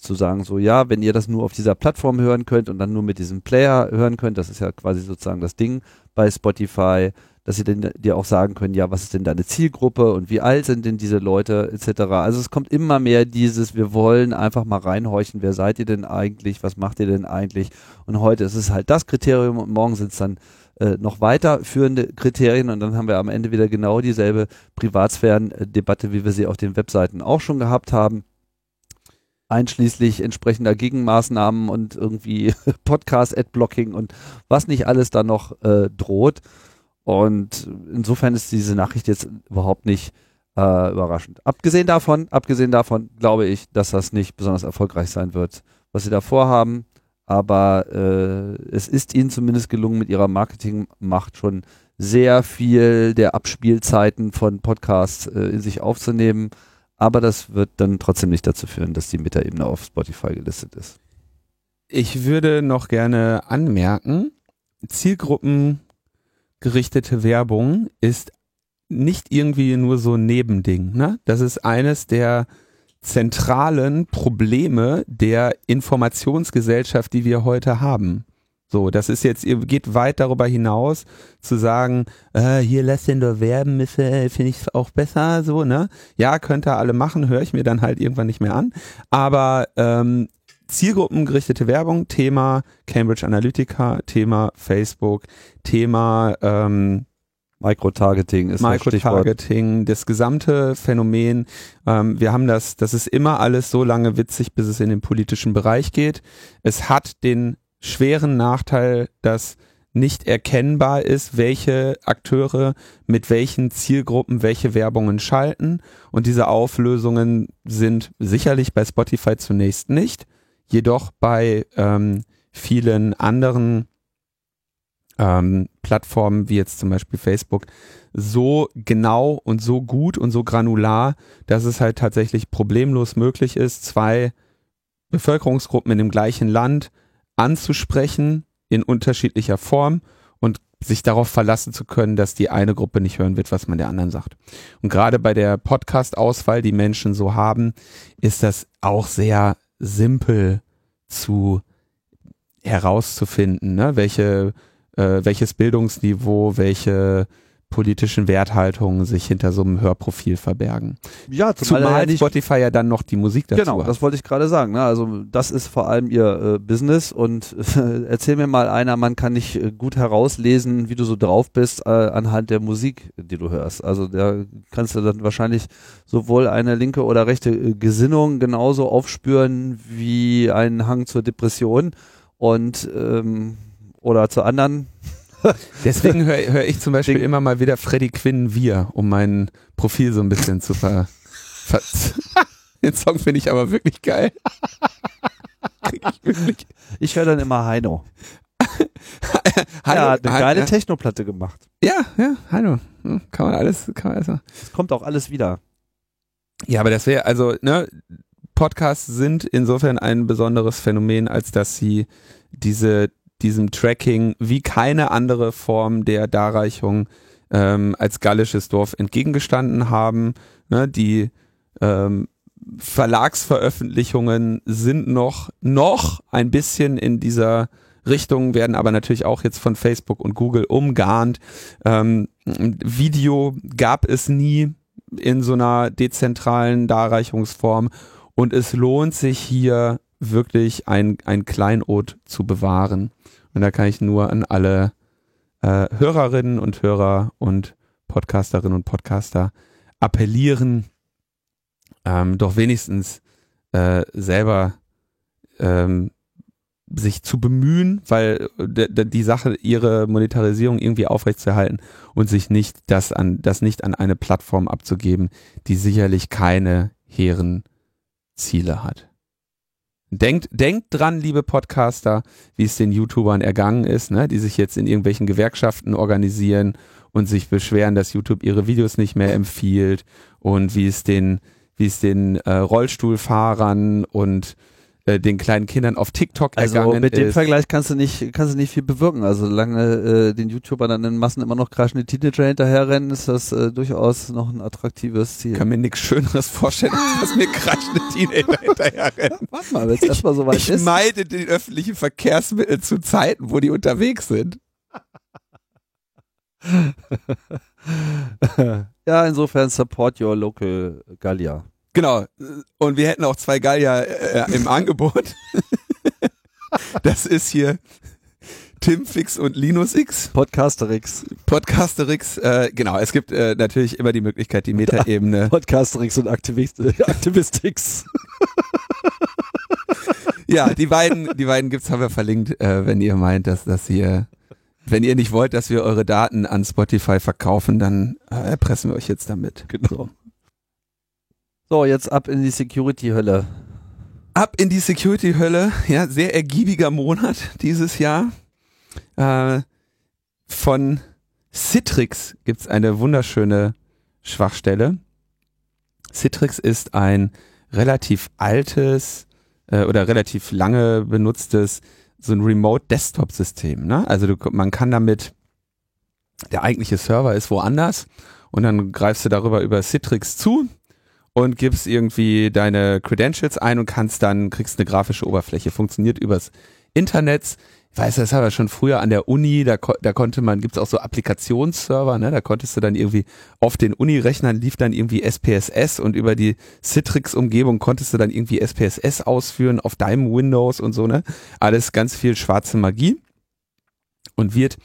zu sagen, so ja, wenn ihr das nur auf dieser Plattform hören könnt und dann nur mit diesem Player hören könnt, das ist ja quasi sozusagen das Ding bei Spotify, dass sie denn dir auch sagen können, ja, was ist denn deine Zielgruppe und wie alt sind denn diese Leute etc. Also es kommt immer mehr dieses, wir wollen einfach mal reinhorchen, wer seid ihr denn eigentlich, was macht ihr denn eigentlich und heute ist es halt das Kriterium und morgen sind es dann äh, noch weiterführende Kriterien und dann haben wir am Ende wieder genau dieselbe Privatsphären-Debatte, wie wir sie auf den Webseiten auch schon gehabt haben einschließlich entsprechender Gegenmaßnahmen und irgendwie Podcast-Adblocking und was nicht alles da noch äh, droht. Und insofern ist diese Nachricht jetzt überhaupt nicht äh, überraschend. Abgesehen davon, abgesehen davon glaube ich, dass das nicht besonders erfolgreich sein wird, was sie da vorhaben. Aber äh, es ist ihnen zumindest gelungen, mit ihrer Marketingmacht schon sehr viel der Abspielzeiten von Podcasts äh, in sich aufzunehmen aber das wird dann trotzdem nicht dazu führen, dass die Meta-Ebene auf Spotify gelistet ist. Ich würde noch gerne anmerken, zielgruppengerichtete Werbung ist nicht irgendwie nur so ein Nebending. Ne? Das ist eines der zentralen Probleme der Informationsgesellschaft, die wir heute haben. So, das ist jetzt, ihr geht weit darüber hinaus zu sagen, äh, hier lässt den doch werben, äh, finde ich auch besser, so, ne? Ja, könnt ihr alle machen, höre ich mir dann halt irgendwann nicht mehr an. Aber ähm, zielgruppengerichtete Werbung, Thema Cambridge Analytica, Thema Facebook, Thema ähm, Microtargeting ist Microtargeting, das, das gesamte Phänomen. Ähm, wir haben das, das ist immer alles so lange witzig, bis es in den politischen Bereich geht. Es hat den schweren Nachteil, dass nicht erkennbar ist, welche Akteure mit welchen Zielgruppen welche Werbungen schalten. Und diese Auflösungen sind sicherlich bei Spotify zunächst nicht, jedoch bei ähm, vielen anderen ähm, Plattformen, wie jetzt zum Beispiel Facebook, so genau und so gut und so granular, dass es halt tatsächlich problemlos möglich ist, zwei Bevölkerungsgruppen in dem gleichen Land anzusprechen in unterschiedlicher Form und sich darauf verlassen zu können, dass die eine Gruppe nicht hören wird, was man der anderen sagt. Und gerade bei der Podcast-Auswahl, die Menschen so haben, ist das auch sehr simpel zu herauszufinden, ne? welche, äh, welches Bildungsniveau, welche politischen Werthaltungen sich hinter so einem Hörprofil verbergen. Ja, zumal, zumal ja Spotify ja dann noch die Musik dazu Genau, hat. das wollte ich gerade sagen. Ne? Also das ist vor allem ihr äh, Business und äh, erzähl mir mal einer, man kann nicht äh, gut herauslesen, wie du so drauf bist äh, anhand der Musik, die du hörst. Also da kannst du dann wahrscheinlich sowohl eine linke oder rechte äh, Gesinnung genauso aufspüren wie einen Hang zur Depression und ähm, oder zu anderen Deswegen höre hör ich zum Beispiel Ding. immer mal wieder Freddy Quinn Wir, um mein Profil so ein bisschen zu ver... ver Den Song finde ich aber wirklich geil. ich ich höre dann immer Heino. Heino ja, hat eine geile. Technoplatte gemacht. Ja, ja, Heino. Hm, kann man alles, kann man also. Es kommt auch alles wieder. Ja, aber das wäre, also, ne, Podcasts sind insofern ein besonderes Phänomen, als dass sie diese diesem Tracking wie keine andere Form der Darreichung ähm, als gallisches Dorf entgegengestanden haben. Ne, die ähm, Verlagsveröffentlichungen sind noch, noch ein bisschen in dieser Richtung, werden aber natürlich auch jetzt von Facebook und Google umgarnt. Ähm, Video gab es nie in so einer dezentralen Darreichungsform und es lohnt sich hier wirklich ein, ein Kleinod zu bewahren. Und da kann ich nur an alle äh, Hörerinnen und Hörer und Podcasterinnen und Podcaster appellieren, ähm, doch wenigstens äh, selber ähm, sich zu bemühen, weil die Sache, ihre Monetarisierung irgendwie aufrechtzuerhalten und sich nicht das an, das nicht an eine Plattform abzugeben, die sicherlich keine hehren Ziele hat. Denkt, denkt dran, liebe Podcaster, wie es den YouTubern ergangen ist, ne, die sich jetzt in irgendwelchen Gewerkschaften organisieren und sich beschweren, dass YouTube ihre Videos nicht mehr empfiehlt und wie es den, wie es den äh, Rollstuhlfahrern und äh, den kleinen Kindern auf TikTok also ergangen mit dem ist. Vergleich kannst du nicht kannst du nicht viel bewirken. Also solange äh, den YouTubern dann in Massen immer noch kreischende Teenager hinterherrennen, ist das äh, durchaus noch ein attraktives Ziel. Ich kann mir nichts Schöneres vorstellen, als mir kreischende Teenager hinterherrennen. Warte mal, wenn es erstmal soweit ich ist. Ich meide die öffentlichen Verkehrsmittel zu Zeiten, wo die unterwegs sind. ja, insofern support your local Gallia. Genau. Und wir hätten auch zwei Gallier äh, im Angebot. das ist hier Timfix und Linusx. Podcasterix. Podcasterix, äh, genau. Es gibt äh, natürlich immer die Möglichkeit, die Metaebene. Podcasterix und Aktivist Aktivistix. ja, die beiden, die beiden gibt's, haben wir verlinkt, äh, wenn ihr meint, dass das hier wenn ihr nicht wollt, dass wir eure Daten an Spotify verkaufen, dann äh, erpressen wir euch jetzt damit. Genau. So, jetzt ab in die Security-Hölle. Ab in die Security-Hölle, ja, sehr ergiebiger Monat dieses Jahr. Äh, von Citrix gibt's eine wunderschöne Schwachstelle. Citrix ist ein relativ altes äh, oder relativ lange benutztes so ein Remote-Desktop-System. Ne? Also du, man kann damit, der eigentliche Server ist woanders und dann greifst du darüber über Citrix zu und gibst irgendwie deine Credentials ein und kannst dann, kriegst eine grafische Oberfläche. Funktioniert übers Internet. Ich weiß, das haben wir schon früher an der Uni, da, da konnte man, gibt's auch so Applikationsserver, ne? Da konntest du dann irgendwie auf den Uni-Rechnern lief dann irgendwie SPSS und über die Citrix-Umgebung konntest du dann irgendwie SPSS ausführen auf deinem Windows und so, ne? Alles ganz viel schwarze Magie und wird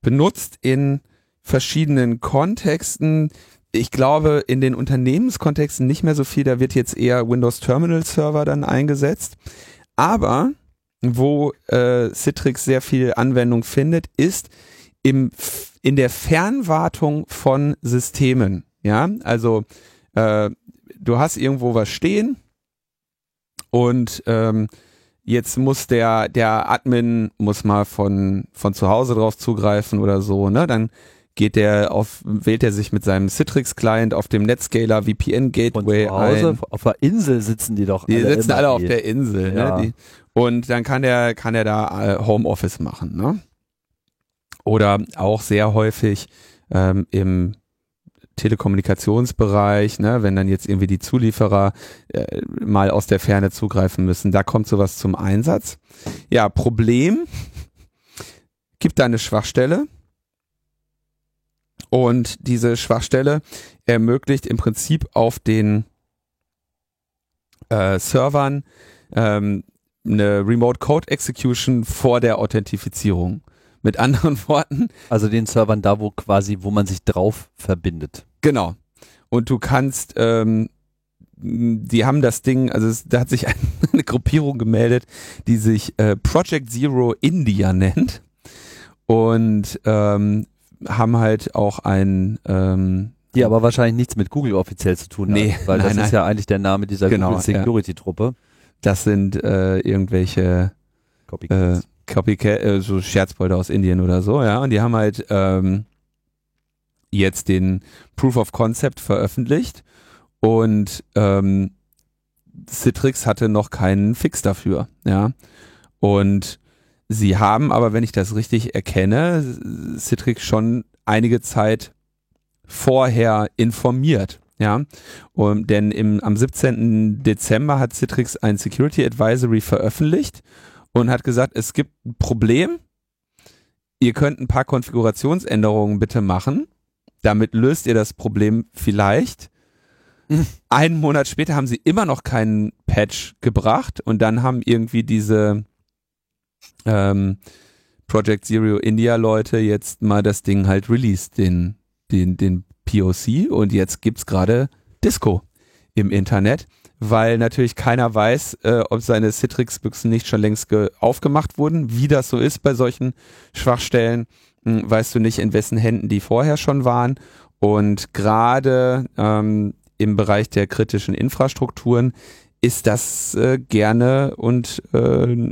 benutzt in verschiedenen Kontexten ich glaube, in den Unternehmenskontexten nicht mehr so viel. Da wird jetzt eher Windows Terminal Server dann eingesetzt. Aber wo äh, Citrix sehr viel Anwendung findet, ist im, in der Fernwartung von Systemen. Ja, also äh, du hast irgendwo was stehen und ähm, jetzt muss der der Admin muss mal von von zu Hause drauf zugreifen oder so, ne? Dann geht der auf, wählt er sich mit seinem Citrix-Client auf dem Netscaler VPN Gateway zu Hause, ein. Auf der Insel sitzen die doch. Die alle sitzen alle auf der Insel. Ne? Ja. Ne? Die, und dann kann der, kann er da äh, Homeoffice machen. Ne? Oder auch sehr häufig ähm, im Telekommunikationsbereich, ne, wenn dann jetzt irgendwie die Zulieferer äh, mal aus der Ferne zugreifen müssen, da kommt sowas zum Einsatz. Ja, Problem, gibt da eine Schwachstelle, Und diese Schwachstelle ermöglicht im Prinzip auf den äh, Servern ähm, eine Remote Code Execution vor der Authentifizierung. Mit anderen Worten. Also den Servern da, wo quasi, wo man sich drauf verbindet. Genau. Und du kannst, ähm, die haben das Ding, also es, da hat sich eine Gruppierung gemeldet, die sich äh, Project Zero India nennt und ähm, haben halt auch ein ähm, die aber wahrscheinlich nichts mit Google offiziell zu tun nee, hat, weil nein, das nein. ist ja eigentlich der Name dieser Genau, Google Security Truppe. Das sind äh, irgendwelche Copycats. äh, Copycat, äh, so Scherzbolde aus Indien oder so, ja. Und die haben halt ähm, jetzt den Proof of Concept veröffentlicht und ähm, Citrix hatte noch keinen Fix dafür, ja. Und sie haben aber, wenn ich das richtig erkenne, Citrix schon einige Zeit vorher informiert. Ja, und, denn im, am 17. Dezember hat Citrix ein Security Advisory veröffentlicht und hat gesagt, es gibt ein Problem. Ihr könnt ein paar Konfigurationsänderungen bitte machen. Damit löst ihr das Problem vielleicht. Einen Monat später haben sie immer noch keinen Patch gebracht und dann haben irgendwie diese ähm, Project Zero India Leute jetzt mal das Ding halt released, den, den, den POC und jetzt gibt's gerade Disco im Internet, weil natürlich keiner weiß, äh, ob seine Citrix-Büchsen nicht schon längst aufgemacht wurden. Wie das so ist bei solchen Schwachstellen, mh, weißt du nicht, in wessen Händen die vorher schon waren. Und gerade ähm, im Bereich der kritischen Infrastrukturen ist das äh, gerne und äh,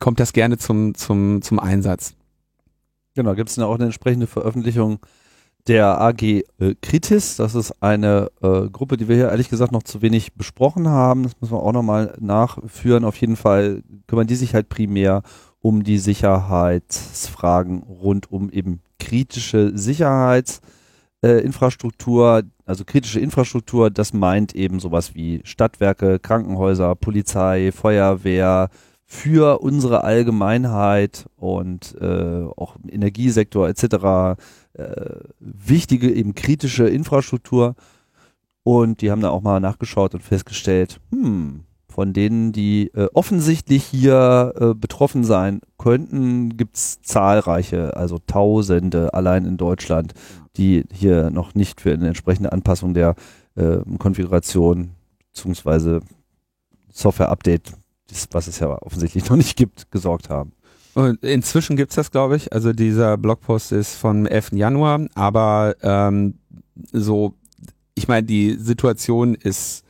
kommt das gerne zum, zum, zum Einsatz. Genau, gibt es auch eine entsprechende Veröffentlichung der AG äh, Kritis. Das ist eine äh, Gruppe, die wir hier ehrlich gesagt noch zu wenig besprochen haben. Das müssen wir auch nochmal nachführen. Auf jeden Fall kümmern die sich halt primär um die Sicherheitsfragen rund um eben kritische Sicherheitsinfrastruktur. Äh, also kritische Infrastruktur, das meint eben sowas wie Stadtwerke, Krankenhäuser, Polizei, Feuerwehr, für unsere Allgemeinheit und äh, auch im Energiesektor etc. Äh, wichtige, eben kritische Infrastruktur. Und die haben da auch mal nachgeschaut und festgestellt, hm, von denen, die äh, offensichtlich hier äh, betroffen sein könnten, gibt's zahlreiche, also Tausende allein in Deutschland, die hier noch nicht für eine entsprechende Anpassung der äh, Konfiguration bzw. Software-Update was es ja offensichtlich noch nicht gibt, gesorgt haben. Und inzwischen gibt's das, glaube ich. Also dieser Blogpost ist vom 11. Januar, aber ähm, so, ich meine, die Situation ist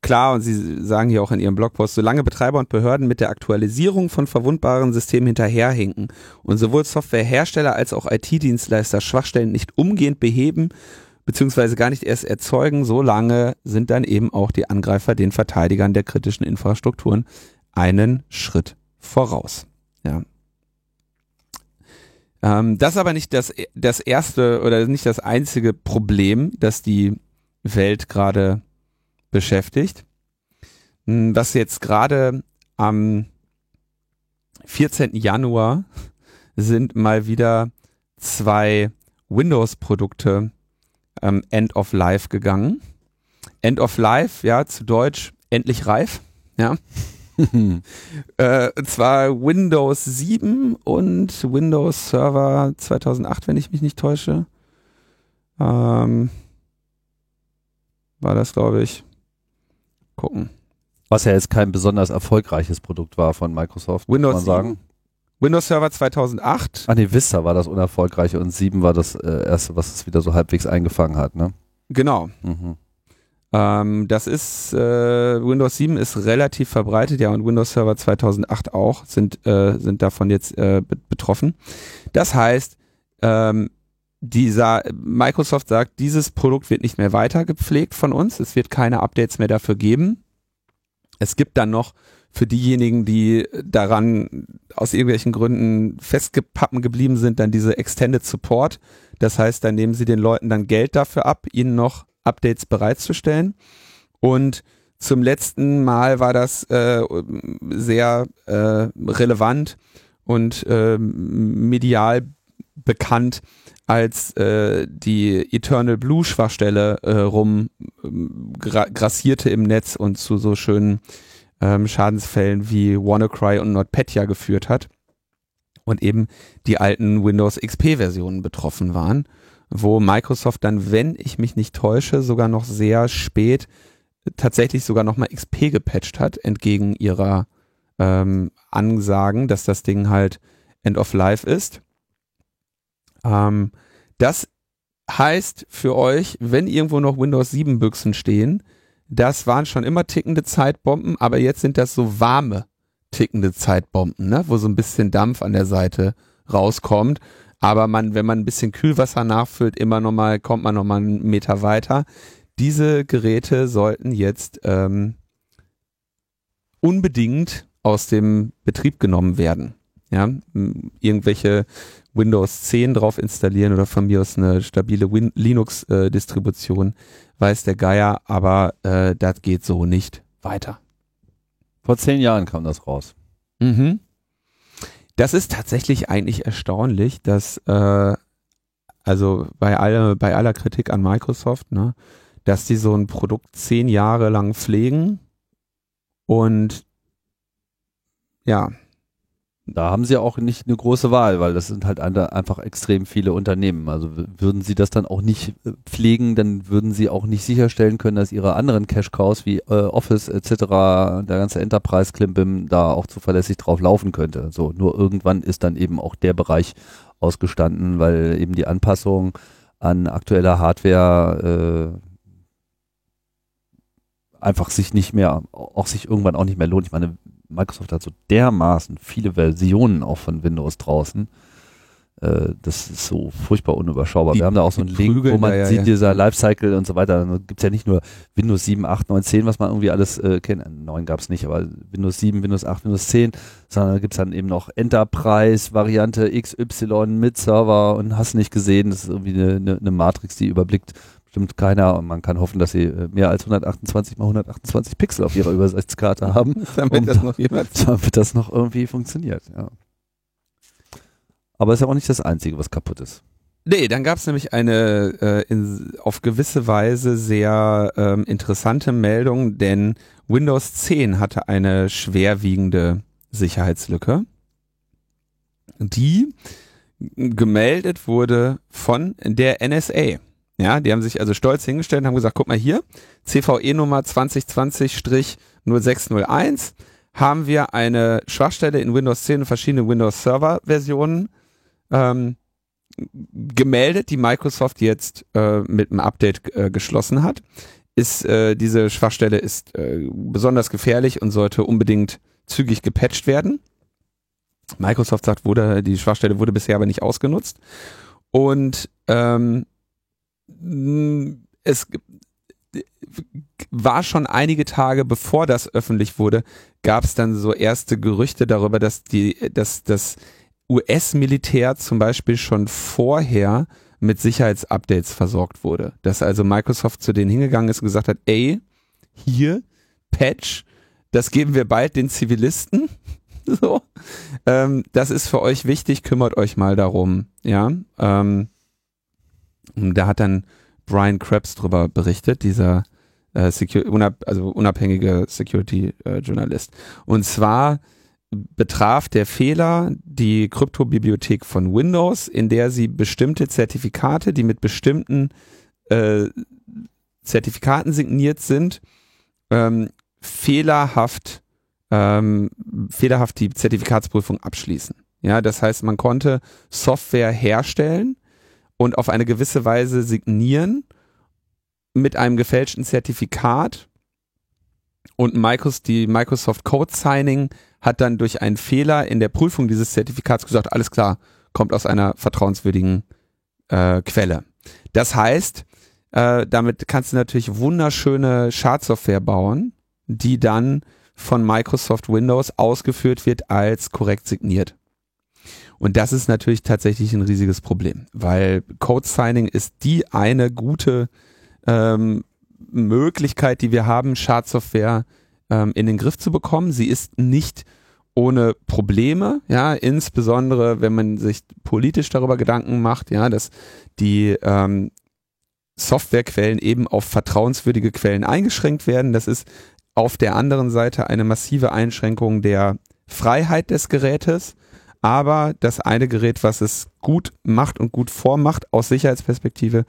klar und Sie sagen hier auch in Ihrem Blogpost, solange Betreiber und Behörden mit der Aktualisierung von verwundbaren Systemen hinterherhinken und sowohl Softwarehersteller als auch IT-Dienstleister Schwachstellen nicht umgehend beheben, beziehungsweise gar nicht erst erzeugen, solange sind dann eben auch die Angreifer den Verteidigern der kritischen Infrastrukturen einen Schritt voraus. Ja. Ähm, das ist aber nicht das, das erste oder nicht das einzige Problem, das die Welt gerade beschäftigt. Hm, Was jetzt gerade am 14. Januar sind mal wieder zwei Windows-Produkte ähm, End of Life gegangen. End of Life, ja, zu Deutsch endlich reif, ja. äh, und zwar Windows 7 und Windows Server 2008, wenn ich mich nicht täusche. Ähm, war das, glaube ich. Gucken. Was ja jetzt kein besonders erfolgreiches Produkt war von Microsoft, Windows muss man sagen. 7. Windows Server 2008. Ah nee, Vista war das unerfolgreiche und 7 war das äh, erste, was es wieder so halbwegs eingefangen hat, ne? Genau. Mhm. Ähm, das ist, äh, Windows 7 ist relativ verbreitet, ja, und Windows Server 2008 auch, sind, äh, sind davon jetzt äh, be betroffen. Das heißt, ähm, dieser, Microsoft sagt, dieses Produkt wird nicht mehr weiter gepflegt von uns, es wird keine Updates mehr dafür geben. Es gibt dann noch für diejenigen, die daran aus irgendwelchen Gründen festgepappen geblieben sind, dann diese Extended Support. Das heißt, dann nehmen sie den Leuten dann Geld dafür ab, ihnen noch Updates bereitzustellen. Und zum letzten Mal war das äh, sehr äh, relevant und äh, medial bekannt als äh, die Eternal Blue Schwachstelle äh, rum ähm, gra grassierte im Netz und zu so schönen ähm, Schadensfällen wie WannaCry und NotPetya geführt hat und eben die alten Windows XP Versionen betroffen waren, wo Microsoft dann, wenn ich mich nicht täusche, sogar noch sehr spät tatsächlich sogar nochmal XP gepatcht hat, entgegen ihrer ähm, Ansagen, dass das Ding halt End of Life ist. Ähm, das heißt für euch, wenn irgendwo noch Windows 7 Büchsen stehen, das waren schon immer tickende Zeitbomben, aber jetzt sind das so warme tickende Zeitbomben, ne? wo so ein bisschen Dampf an der Seite rauskommt. Aber man, wenn man ein bisschen Kühlwasser nachfüllt, immer noch mal, kommt man noch mal einen Meter weiter. Diese Geräte sollten jetzt ähm, unbedingt aus dem Betrieb genommen werden. Ja, irgendwelche Windows 10 drauf installieren oder von mir aus eine stabile Linux-Distribution, äh, weiß der Geier, aber äh, das geht so nicht weiter. Vor zehn Jahren kam das raus. Mhm. Das ist tatsächlich eigentlich erstaunlich, dass äh, also bei aller, bei aller Kritik an Microsoft, ne, dass die so ein Produkt zehn Jahre lang pflegen und ja, da haben sie auch nicht eine große Wahl, weil das sind halt einfach extrem viele Unternehmen. Also würden sie das dann auch nicht äh, pflegen, dann würden sie auch nicht sicherstellen können, dass ihre anderen Cash-Cows wie äh, Office etc., der ganze Enterprise-Klimbim da auch zuverlässig drauf laufen könnte. So, nur irgendwann ist dann eben auch der Bereich ausgestanden, weil eben die Anpassung an aktueller Hardware äh, einfach sich nicht mehr, auch sich irgendwann auch nicht mehr lohnt. Ich meine, Microsoft hat so dermaßen viele Versionen auch von Windows draußen. Äh, das ist so furchtbar unüberschaubar. Die, Wir haben da auch so einen Link, wo man ja, sieht, ja. dieser Lifecycle und so weiter. Da gibt es ja nicht nur Windows 7, 8, 9, 10, was man irgendwie alles äh, kennt. 9 gab es nicht, aber Windows 7, Windows 8, Windows 10, sondern da gibt es dann eben noch Enterprise-Variante XY mit Server und hast nicht gesehen. Das ist irgendwie eine, eine, eine Matrix, die überblickt bestimmt keiner und man kann hoffen, dass sie äh, mehr als 128 mal 128 Pixel auf ihrer Übersichtskarte haben, damit, um, das noch damit das noch irgendwie funktioniert. Ja. Aber es ist ja auch nicht das Einzige, was kaputt ist. Nee, dann gab es nämlich eine äh, in, auf gewisse Weise sehr ähm, interessante Meldung, denn Windows 10 hatte eine schwerwiegende Sicherheitslücke, die gemeldet wurde von der NSA. Ja, die haben sich also stolz hingestellt und haben gesagt, guck mal hier, CVE-Nummer 2020-0601 haben wir eine Schwachstelle in Windows 10 und verschiedene Windows Server Versionen ähm, gemeldet, die Microsoft jetzt äh, mit einem Update äh, geschlossen hat. Ist äh, diese Schwachstelle ist äh, besonders gefährlich und sollte unbedingt zügig gepatcht werden. Microsoft sagt, wurde, die Schwachstelle wurde bisher aber nicht ausgenutzt. Und ähm, es war schon einige Tage bevor das öffentlich wurde, gab es dann so erste Gerüchte darüber, dass die, dass das US-Militär zum Beispiel schon vorher mit Sicherheitsupdates versorgt wurde. Dass also Microsoft zu denen hingegangen ist und gesagt hat, ey, hier, Patch, das geben wir bald den Zivilisten. so. Ähm, das ist für euch wichtig, kümmert euch mal darum. Ja. Ähm, da hat dann Brian Krebs drüber berichtet, dieser äh, Secur unab also unabhängige Security-Journalist. Äh, Und zwar betraf der Fehler die Kryptobibliothek von Windows, in der sie bestimmte Zertifikate, die mit bestimmten äh, Zertifikaten signiert sind, ähm, fehlerhaft, ähm, fehlerhaft die Zertifikatsprüfung abschließen. Ja, das heißt, man konnte Software herstellen, und auf eine gewisse Weise signieren mit einem gefälschten Zertifikat und Microsoft, die Microsoft Code Signing hat dann durch einen Fehler in der Prüfung dieses Zertifikats gesagt, alles klar, kommt aus einer vertrauenswürdigen äh, Quelle. Das heißt, äh, damit kannst du natürlich wunderschöne Schadsoftware bauen, die dann von Microsoft Windows ausgeführt wird als korrekt signiert. Und das ist natürlich tatsächlich ein riesiges Problem, weil Code Signing ist die eine gute ähm, Möglichkeit, die wir haben, Schadsoftware ähm, in den Griff zu bekommen. Sie ist nicht ohne Probleme, ja, insbesondere wenn man sich politisch darüber Gedanken macht, ja, dass die ähm, Softwarequellen eben auf vertrauenswürdige Quellen eingeschränkt werden. Das ist auf der anderen Seite eine massive Einschränkung der Freiheit des Gerätes. Aber das eine Gerät, was es gut macht und gut vormacht aus Sicherheitsperspektive,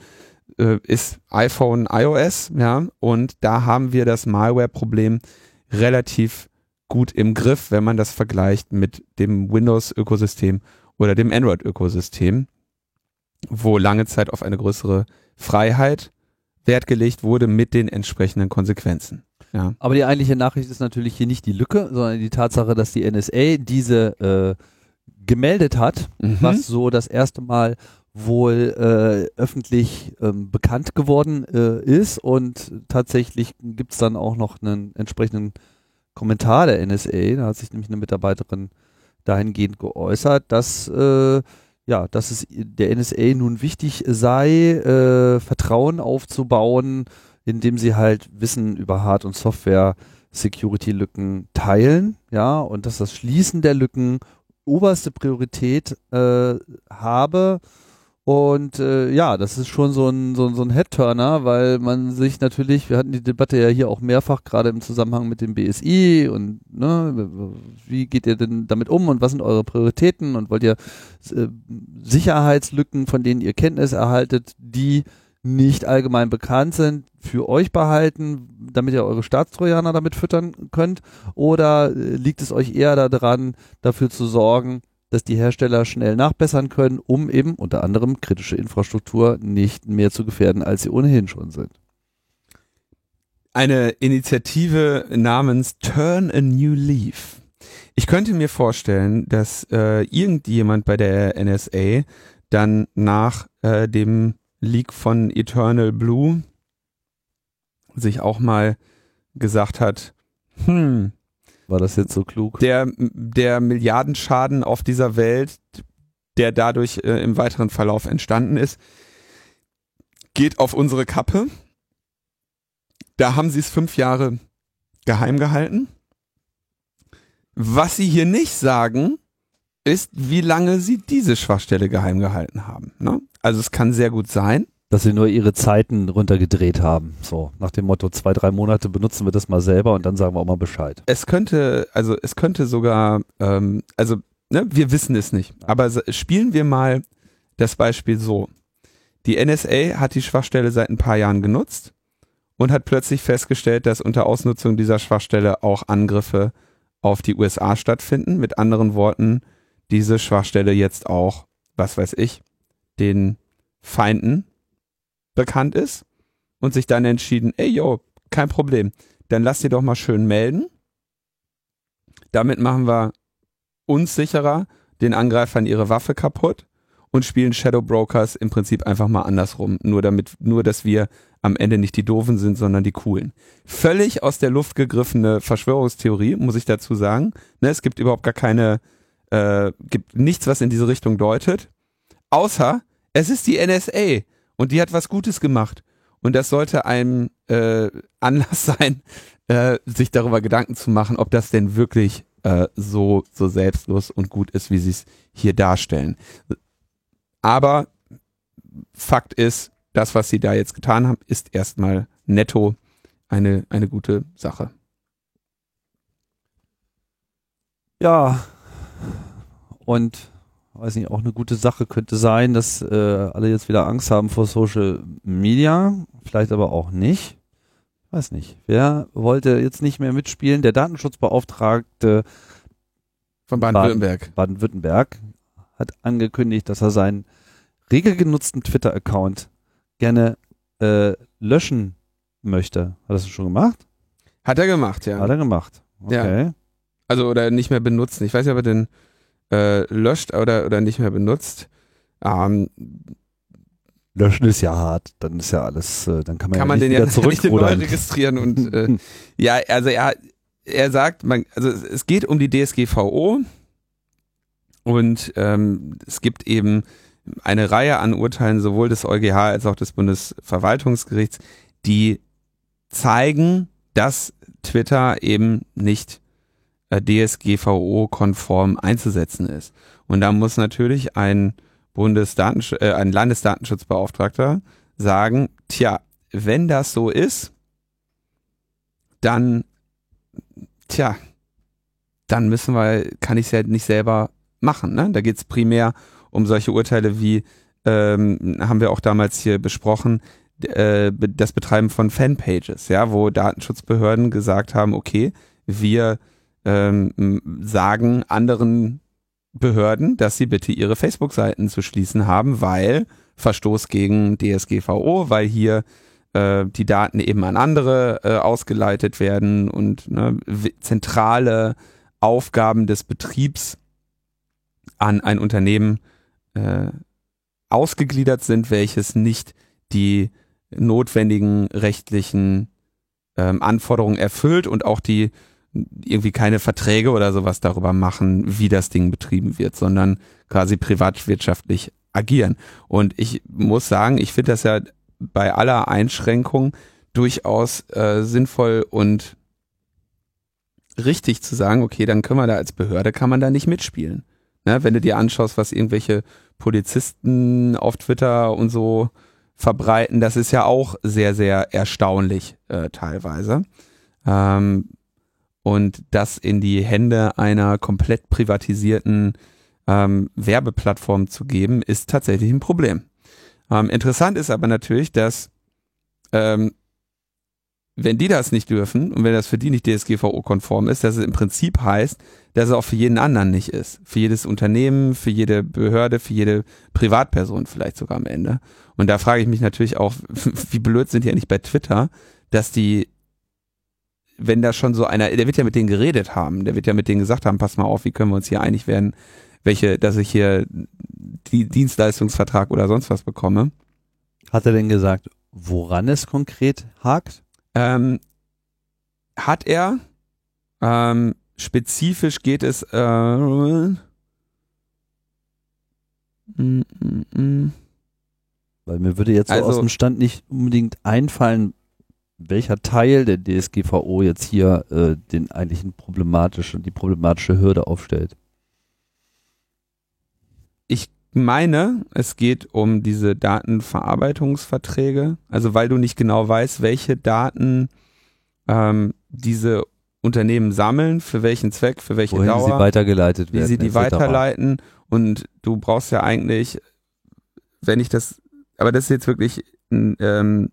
äh, ist iPhone iOS, ja, und da haben wir das Malware-Problem relativ gut im Griff, wenn man das vergleicht mit dem Windows-Ökosystem oder dem Android-Ökosystem, wo lange Zeit auf eine größere Freiheit Wert gelegt wurde mit den entsprechenden Konsequenzen. Ja. Aber die eigentliche Nachricht ist natürlich hier nicht die Lücke, sondern die Tatsache, dass die NSA diese äh, gemeldet hat, mhm. was so das erste Mal wohl äh, öffentlich ähm, bekannt geworden äh, ist und tatsächlich gibt es dann auch noch einen entsprechenden Kommentar der NSA, da hat sich nämlich eine Mitarbeiterin dahingehend geäußert, dass äh, ja, dass es der NSA nun wichtig sei, äh, Vertrauen aufzubauen, indem sie halt Wissen über Hard- und Software-Security-Lücken teilen, ja, und dass das Schließen der Lücken oberste Priorität äh, habe. Und äh, ja, das ist schon so ein, so, so ein Headturner, weil man sich natürlich, wir hatten die Debatte ja hier auch mehrfach, gerade im Zusammenhang mit dem BSI und ne, wie geht ihr denn damit um und was sind eure Prioritäten und wollt ihr äh, Sicherheitslücken, von denen ihr Kenntnis erhaltet, die nicht allgemein bekannt sind, für euch behalten, damit ihr eure Staatstrojaner damit füttern könnt? Oder äh, liegt es euch eher daran, dafür zu sorgen, dass die Hersteller schnell nachbessern können, um eben unter anderem kritische Infrastruktur nicht mehr zu gefährden, als sie ohnehin schon sind. Eine Initiative namens Turn a New Leaf. Ich könnte mir vorstellen, dass äh, irgendjemand bei der NSA dann nach äh, dem Leak von Eternal Blue sich auch mal gesagt hat, hm, war das jetzt so klug? Der, der Milliardenschaden auf dieser Welt, der dadurch äh, im weiteren Verlauf entstanden ist, geht auf unsere Kappe. Da haben sie es fünf Jahre geheim gehalten. Was sie hier nicht sagen, ist, wie lange sie diese Schwachstelle geheim gehalten haben. Ne? Also es kann sehr gut sein, dass sie nur ihre Zeiten runtergedreht haben. So, nach dem Motto, zwei, drei Monate benutzen wir das mal selber und dann sagen wir auch mal Bescheid. Es könnte, also es könnte sogar, ähm, also ne, wir wissen es nicht, aber spielen wir mal das Beispiel so. Die NSA hat die Schwachstelle seit ein paar Jahren genutzt und hat plötzlich festgestellt, dass unter Ausnutzung dieser Schwachstelle auch Angriffe auf die USA stattfinden. Mit anderen Worten, diese Schwachstelle jetzt auch, was weiß ich, den Feinden bekannt ist und sich dann entschieden, ey yo, kein Problem, dann lass dir doch mal schön melden. Damit machen wir uns sicherer, den Angreifern ihre Waffe kaputt und spielen Shadow Brokers im Prinzip einfach mal andersrum. Nur damit, nur dass wir am Ende nicht die Doofen sind, sondern die Coolen. Völlig aus der Luft gegriffene Verschwörungstheorie, muss ich dazu sagen. Ne, es gibt überhaupt gar keine, äh, gibt nichts, was in diese Richtung deutet. Außer, es ist die NSA. Und die hat was Gutes gemacht. Und das sollte ein äh, Anlass sein, äh, sich darüber Gedanken zu machen, ob das denn wirklich äh, so, so selbstlos und gut ist, wie sie es hier darstellen. Aber Fakt ist, das, was sie da jetzt getan haben, ist erstmal netto eine, eine gute Sache. Ja, und weiß nicht, auch eine gute Sache könnte sein, dass äh, alle jetzt wieder Angst haben vor Social Media, vielleicht aber auch nicht. Weiß nicht. Wer wollte jetzt nicht mehr mitspielen? Der Datenschutzbeauftragte von Baden-Württemberg. Baden-Württemberg hat angekündigt, dass er seinen regelgenutzten Twitter-Account gerne äh, löschen möchte. Hat er das schon gemacht? Hat er gemacht, ja. Hat er gemacht. Okay. Ja. Also oder nicht mehr benutzen. Ich weiß nicht, ob er den äh, löscht oder, oder nicht mehr benutzt. Ähm, Löschen ist ja hart, dann ist ja alles, äh, dann kann man, kann ja man den wieder ja zurück neu registrieren und äh, ja, also er, er sagt, man, also es geht um die DSGVO und ähm, es gibt eben eine Reihe an Urteilen sowohl des EuGH als auch des Bundesverwaltungsgerichts, die zeigen, dass Twitter eben nicht DSGVO-konform einzusetzen ist. Und da muss natürlich ein Bundesdatensch äh, ein Landesdatenschutzbeauftragter sagen, tja, wenn das so ist, dann, tja, dann müssen wir, kann ich es ja nicht selber machen. Ne? Da geht es primär um solche Urteile wie, ähm, haben wir auch damals hier besprochen, äh, das Betreiben von Fanpages, ja, wo Datenschutzbehörden gesagt haben, okay, wir ähm, sagen anderen Behörden, dass sie bitte ihre Facebook-Seiten zu schließen haben, weil Verstoß gegen DSGVO, weil hier äh, die Daten eben an andere äh, ausgeleitet werden und ne, zentrale Aufgaben des Betriebs an ein Unternehmen äh, ausgegliedert sind, welches nicht die notwendigen rechtlichen ähm, Anforderungen erfüllt und auch die irgendwie keine Verträge oder sowas darüber machen, wie das Ding betrieben wird, sondern quasi privatwirtschaftlich agieren. Und ich muss sagen, ich finde das ja bei aller Einschränkung durchaus äh, sinnvoll und richtig zu sagen, okay, dann können wir da als Behörde, kann man da nicht mitspielen. Ne? Wenn du dir anschaust, was irgendwelche Polizisten auf Twitter und so verbreiten, das ist ja auch sehr, sehr erstaunlich äh, teilweise. Ähm, und das in die Hände einer komplett privatisierten ähm, Werbeplattform zu geben, ist tatsächlich ein Problem. Ähm, interessant ist aber natürlich, dass ähm, wenn die das nicht dürfen und wenn das für die nicht DSGVO-konform ist, dass es im Prinzip heißt, dass es auch für jeden anderen nicht ist. Für jedes Unternehmen, für jede Behörde, für jede Privatperson vielleicht sogar am Ende. Und da frage ich mich natürlich auch, wie blöd sind die eigentlich bei Twitter, dass die, wenn da schon so einer, der wird ja mit denen geredet haben, der wird ja mit denen gesagt haben, pass mal auf, wie können wir uns hier einig werden, welche, dass ich hier die Dienstleistungsvertrag oder sonst was bekomme. Hat er denn gesagt, woran es konkret hakt? Ähm, hat er. Ähm, spezifisch geht es. Äh, mm, mm, mm. Weil mir würde jetzt so also, aus dem Stand nicht unbedingt einfallen, welcher Teil der DSGVO jetzt hier äh, den eigentlichen problematischen, die problematische Hürde aufstellt. Ich meine, es geht um diese Datenverarbeitungsverträge. Also weil du nicht genau weißt, welche Daten ähm, diese Unternehmen sammeln, für welchen Zweck, für welche Wohin Dauer, sie weitergeleitet werden, wie sie die weiterleiten. Und du brauchst ja eigentlich, wenn ich das, aber das ist jetzt wirklich ähm,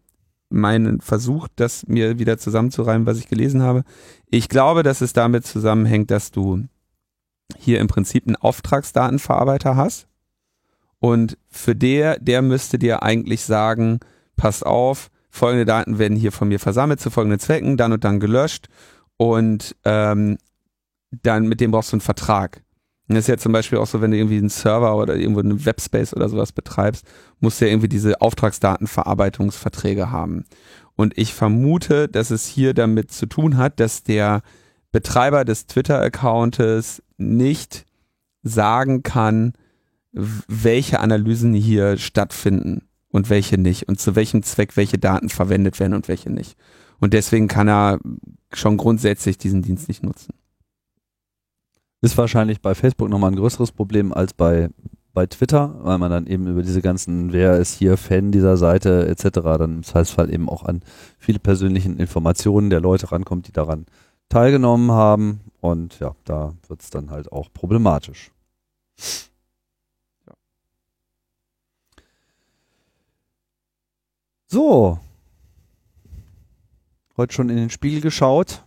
mein Versuch, das mir wieder zusammenzureimen, was ich gelesen habe. Ich glaube, dass es damit zusammenhängt, dass du hier im Prinzip einen Auftragsdatenverarbeiter hast und für der, der müsste dir eigentlich sagen, pass auf, folgende Daten werden hier von mir versammelt zu folgenden Zwecken, dann und dann gelöscht und ähm, dann mit dem brauchst du einen Vertrag. Das ist ja zum Beispiel auch so, wenn du irgendwie einen Server oder irgendwo einen Webspace oder sowas betreibst, musst du ja irgendwie diese Auftragsdatenverarbeitungsverträge haben. Und ich vermute, dass es hier damit zu tun hat, dass der Betreiber des Twitter-Accountes nicht sagen kann, welche Analysen hier stattfinden und welche nicht und zu welchem Zweck welche Daten verwendet werden und welche nicht. Und deswegen kann er schon grundsätzlich diesen Dienst nicht nutzen. Ist wahrscheinlich bei Facebook nochmal ein größeres Problem als bei, bei Twitter, weil man dann eben über diese ganzen, wer ist hier Fan dieser Seite etc., dann heißt halt eben auch an viele persönlichen Informationen der Leute rankommt, die daran teilgenommen haben. Und ja, da wird es dann halt auch problematisch. So. Heute schon in den Spiegel geschaut.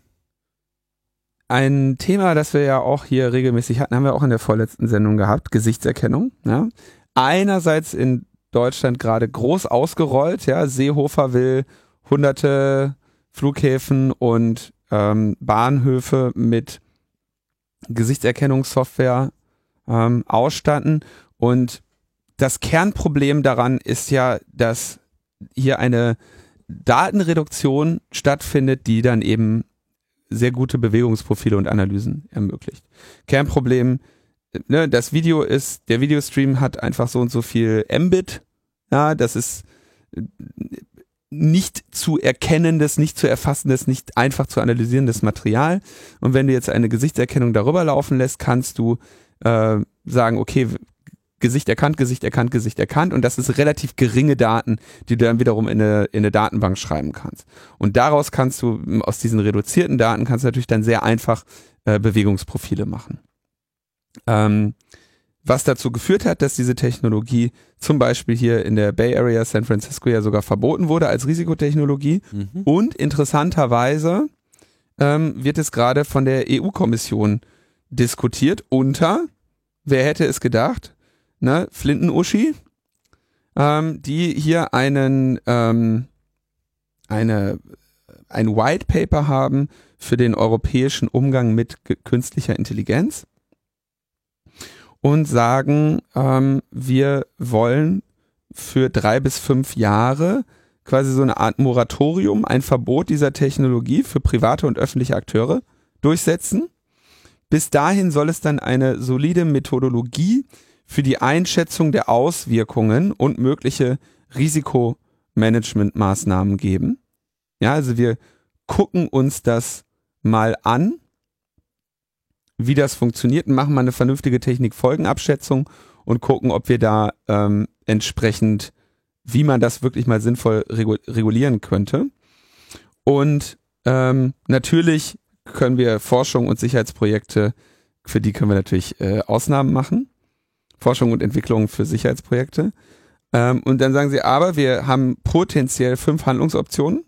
Ein Thema, das wir ja auch hier regelmäßig hatten, haben wir auch in der vorletzten Sendung gehabt, Gesichtserkennung. Ja. Einerseits in Deutschland gerade groß ausgerollt, ja, Seehofer will hunderte Flughäfen und ähm, Bahnhöfe mit Gesichtserkennungssoftware ähm, ausstatten. Und das Kernproblem daran ist ja, dass hier eine Datenreduktion stattfindet, die dann eben sehr gute Bewegungsprofile und Analysen ermöglicht. Kernproblem, ne, das Video ist, der Videostream hat einfach so und so viel Mbit, ja, das ist nicht zu erkennendes, nicht zu erfassendes, nicht einfach zu analysierendes Material. Und wenn du jetzt eine Gesichtserkennung darüber laufen lässt, kannst du äh, sagen, okay, Gesicht erkannt, Gesicht erkannt, Gesicht erkannt und das ist relativ geringe Daten, die du dann wiederum in eine, in eine Datenbank schreiben kannst. Und daraus kannst du, aus diesen reduzierten Daten, kannst du natürlich dann sehr einfach äh, Bewegungsprofile machen. Ähm, was dazu geführt hat, dass diese Technologie zum Beispiel hier in der Bay Area San Francisco ja sogar verboten wurde als Risikotechnologie. Mhm. Und interessanterweise ähm, wird es gerade von der EU-Kommission diskutiert unter, wer hätte es gedacht, ne, Flinten-Uschi, ähm, die hier einen, ähm, eine, ein White Paper haben für den europäischen Umgang mit künstlicher Intelligenz und sagen, ähm, wir wollen für drei bis fünf Jahre quasi so eine Art Moratorium, ein Verbot dieser Technologie für private und öffentliche Akteure durchsetzen. Bis dahin soll es dann eine solide Methodologie für die Einschätzung der Auswirkungen und mögliche Risikomanagementmaßnahmen geben. Ja, also wir gucken uns das mal an, wie das funktioniert und machen mal eine vernünftige Technikfolgenabschätzung und gucken, ob wir da ähm, entsprechend, wie man das wirklich mal sinnvoll regulieren könnte. Und ähm, natürlich können wir Forschung und Sicherheitsprojekte, für die können wir natürlich äh, Ausnahmen machen. Forschung und Entwicklung für Sicherheitsprojekte. Ähm, und dann sagen sie, aber wir haben potenziell fünf Handlungsoptionen.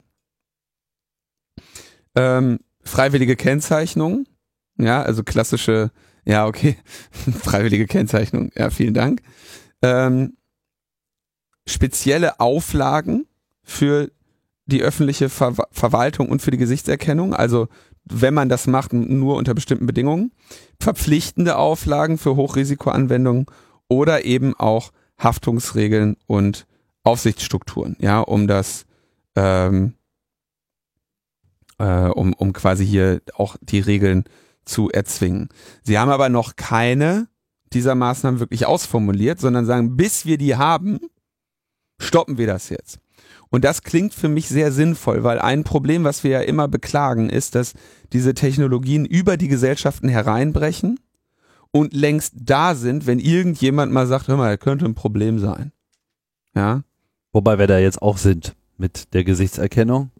Ähm, freiwillige Kennzeichnung, ja, also klassische, ja, okay, freiwillige Kennzeichnung, ja, vielen Dank. Ähm, spezielle Auflagen für die öffentliche Ver Verwaltung und für die Gesichtserkennung, also wenn man das macht, nur unter bestimmten Bedingungen, verpflichtende Auflagen für Hochrisikoanwendungen oder eben auch Haftungsregeln und Aufsichtsstrukturen, ja, um das, ähm, äh, um, um quasi hier auch die Regeln zu erzwingen. Sie haben aber noch keine dieser Maßnahmen wirklich ausformuliert, sondern sagen, bis wir die haben, stoppen wir das jetzt. Und das klingt für mich sehr sinnvoll, weil ein Problem, was wir ja immer beklagen, ist, dass diese Technologien über die Gesellschaften hereinbrechen und längst da sind, wenn irgendjemand mal sagt, hör mal, könnte ein Problem sein. Ja. Wobei wir da jetzt auch sind mit der Gesichtserkennung.